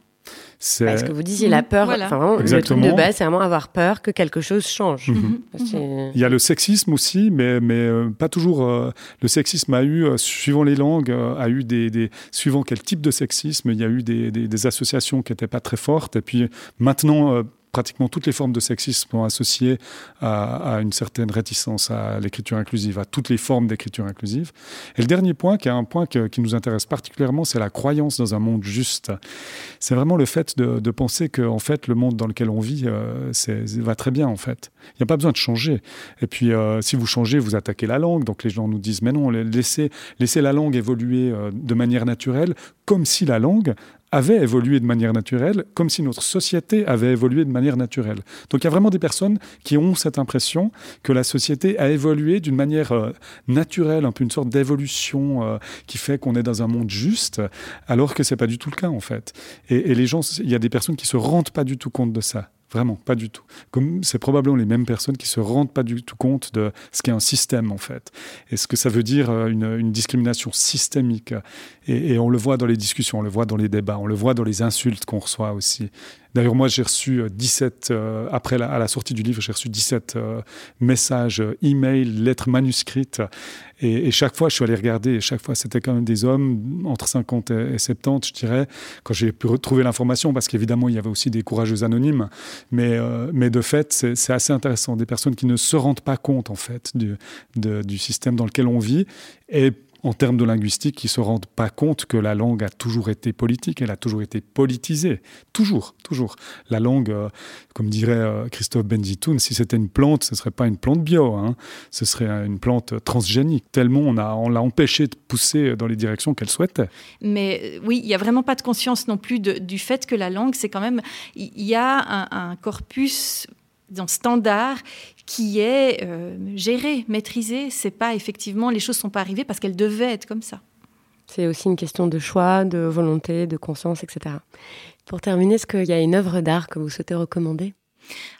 c'est bah, ce que vous disiez, la peur. Enfin, le truc de base, c'est vraiment avoir peur que quelque chose change. Mhm. Mhm. Il y a le sexisme aussi, mais, mais euh, pas toujours. Euh, le sexisme a eu, euh, suivant les langues, a eu des, des, Suivant quel type de sexisme, il y a eu des, des, des associations qui n'étaient pas très fortes. Et puis maintenant, pratiquement toutes les formes de sexisme sont associées à, une certaine réticence à l'écriture inclusive, à toutes les formes d'écriture inclusive. Et le dernier point, qui est un point qui nous intéresse particulièrement, c'est la croyance dans un monde juste. C'est vraiment le fait de, penser que, en fait, le monde dans lequel on vit euh, va très bien, en fait. Il n'y a pas besoin de changer. Et puis, euh, si vous changez, vous attaquez la langue. Donc, les gens nous disent, mais non, laissez, la langue évoluer euh, de manière naturelle, comme si la langue avait évolué de manière naturelle, comme si notre société avait évolué de manière naturelle. Donc il y a vraiment des personnes qui ont cette impression que la société a évolué d'une manière euh, naturelle, un peu une sorte d'évolution euh, qui fait qu'on est dans un monde juste, alors que c'est pas du tout le cas en fait. Et, les gens, il y a des personnes qui se rendent pas du tout compte de ça. Vraiment, pas du tout. Comme c'est probablement les mêmes personnes qui se rendent pas du tout compte de ce qu'est un système en fait, et ce que ça veut dire euh, une, discrimination systémique. Et, on le voit dans les discussions, on le voit dans les débats, on le voit dans les insultes qu'on reçoit aussi. D'ailleurs, moi, j'ai reçu 17, euh, euh, après la, sortie du livre, j'ai reçu 17 messages, emails, lettres manuscrites. Et, chaque fois, je suis allé regarder, et chaque fois, c'était quand même des hommes entre 50 et 70, je dirais, quand j'ai pu retrouver l'information, parce qu'évidemment, il y avait aussi des courageux anonymes. Mais, euh, de fait, c'est assez intéressant. Des personnes qui ne se rendent pas compte, en fait, du, système dans lequel on vit. En termes de linguistique, qui se rendent pas compte que la langue a toujours été politique, elle a toujours été politisée. Toujours, toujours. La langue, euh, comme dirait euh, Christophe Benzitoun, si c'était une plante, ce serait pas une plante bio, hein. ce serait une plante transgénique, tellement on, a, on l'a empêchée de pousser dans les directions qu'elle souhaitait. Mais oui, il n'y a vraiment pas de conscience non plus du fait que la langue, c'est quand même, il y a un corpus dans standard qui est euh, géré, maîtrisé. C'est pas effectivement les choses sont pas arrivées parce qu'elles devaient être comme ça. C'est aussi une question de choix, de volonté, de conscience, etc. Pour terminer, est-ce qu'il y a une œuvre d'art que vous souhaitez recommander?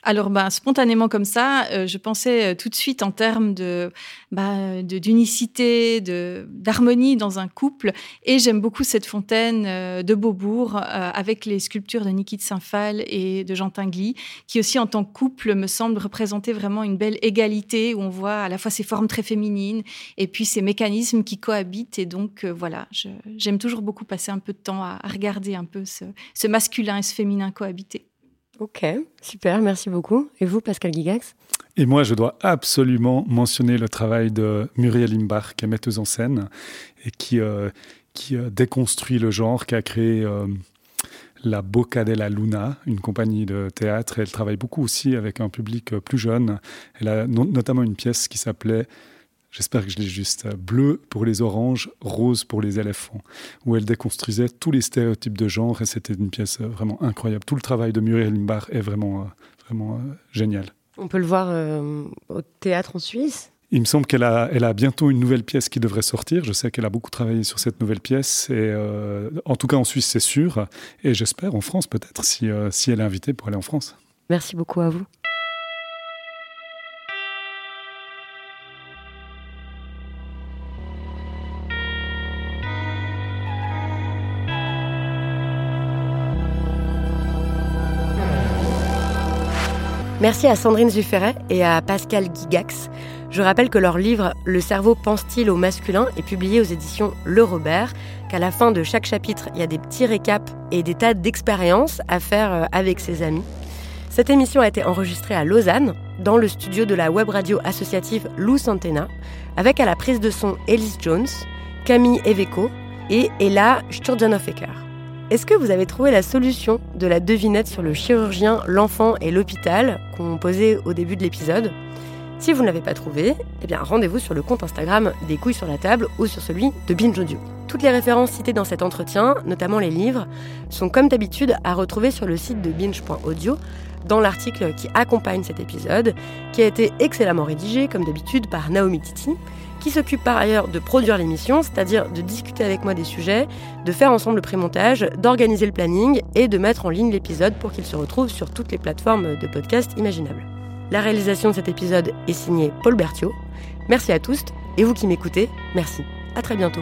Alors, ben, spontanément comme ça, euh, je pensais euh, tout de suite en termes de bah, d'unicité, d'harmonie dans un couple. Et j'aime beaucoup cette fontaine euh, de Beaubourg avec les sculptures de Niki de Saint-Phal et de Jean Tinguely, qui aussi en tant que couple me semble représenter vraiment une belle égalité où on voit à la fois ces formes très féminines et puis ces mécanismes qui cohabitent. Et donc, voilà, j'aime toujours beaucoup passer un peu de temps à, regarder un peu ce masculin et ce féminin cohabiter. Ok, super, merci beaucoup. Et vous, Pascal Gigax Et moi, je dois absolument mentionner le travail de Muriel Imbach, qui est metteuse en scène et qui, euh, euh, déconstruit le genre, qui a créé euh, la Boca della Luna, une compagnie de théâtre. elle travaille beaucoup aussi avec un public plus jeune. Elle a notamment une pièce qui s'appelait j'espère que je l'ai juste, bleu pour les oranges, rose pour les éléphants, où elle déconstruisait tous les stéréotypes de genre et c'était une pièce euh, vraiment incroyable. Tout le travail de Muriel Limbar est vraiment, euh, vraiment euh, génial. On peut le voir au théâtre en Suisse il me semble qu'elle a, elle a bientôt une nouvelle pièce qui devrait sortir. Je sais qu'elle a beaucoup travaillé sur cette nouvelle pièce. Et en tout cas, en Suisse, c'est sûr. Et j'espère en France, peut-être, si, si elle est invitée pour aller en France. Merci beaucoup à vous. Merci à Sandrine Zufferet et à Pascal Gigax. Je rappelle que leur livre Le cerveau pense-t-il au masculin est publié aux éditions Le Robert, qu'à la fin de chaque chapitre, il y a des petits récaps et des tas d'expériences à faire euh, avec ses amis. Cette émission a été enregistrée à Lausanne, dans le studio de la web radio associative Lou Santena, avec à la prise de son Elise Jones, Camille Eveco et Ella Sturgeonhofecker. Est-ce que vous avez trouvé la solution de la devinette sur le chirurgien, l'enfant et l'hôpital qu'on posait au début de l'épisode? Si vous ne l'avez pas trouvé, eh rendez-vous sur le compte Instagram des couilles sur la table ou sur celui de Binge Audio. Toutes les références citées dans cet entretien, notamment les livres, sont comme d'habitude à retrouver sur le site de binge.audio dans l'article qui accompagne cet épisode, qui a été excellemment rédigé comme d'habitude par Naomi Titi qui s'occupe par ailleurs de produire l'émission, c'est-à-dire de discuter avec moi des sujets, de faire ensemble le pré-montage, d'organiser le planning et de mettre en ligne l'épisode pour qu'il se retrouve sur toutes les plateformes de podcast imaginables. La réalisation de cet épisode est signée Paul Berthiaud. Merci à tous et vous qui m'écoutez, merci. À très bientôt.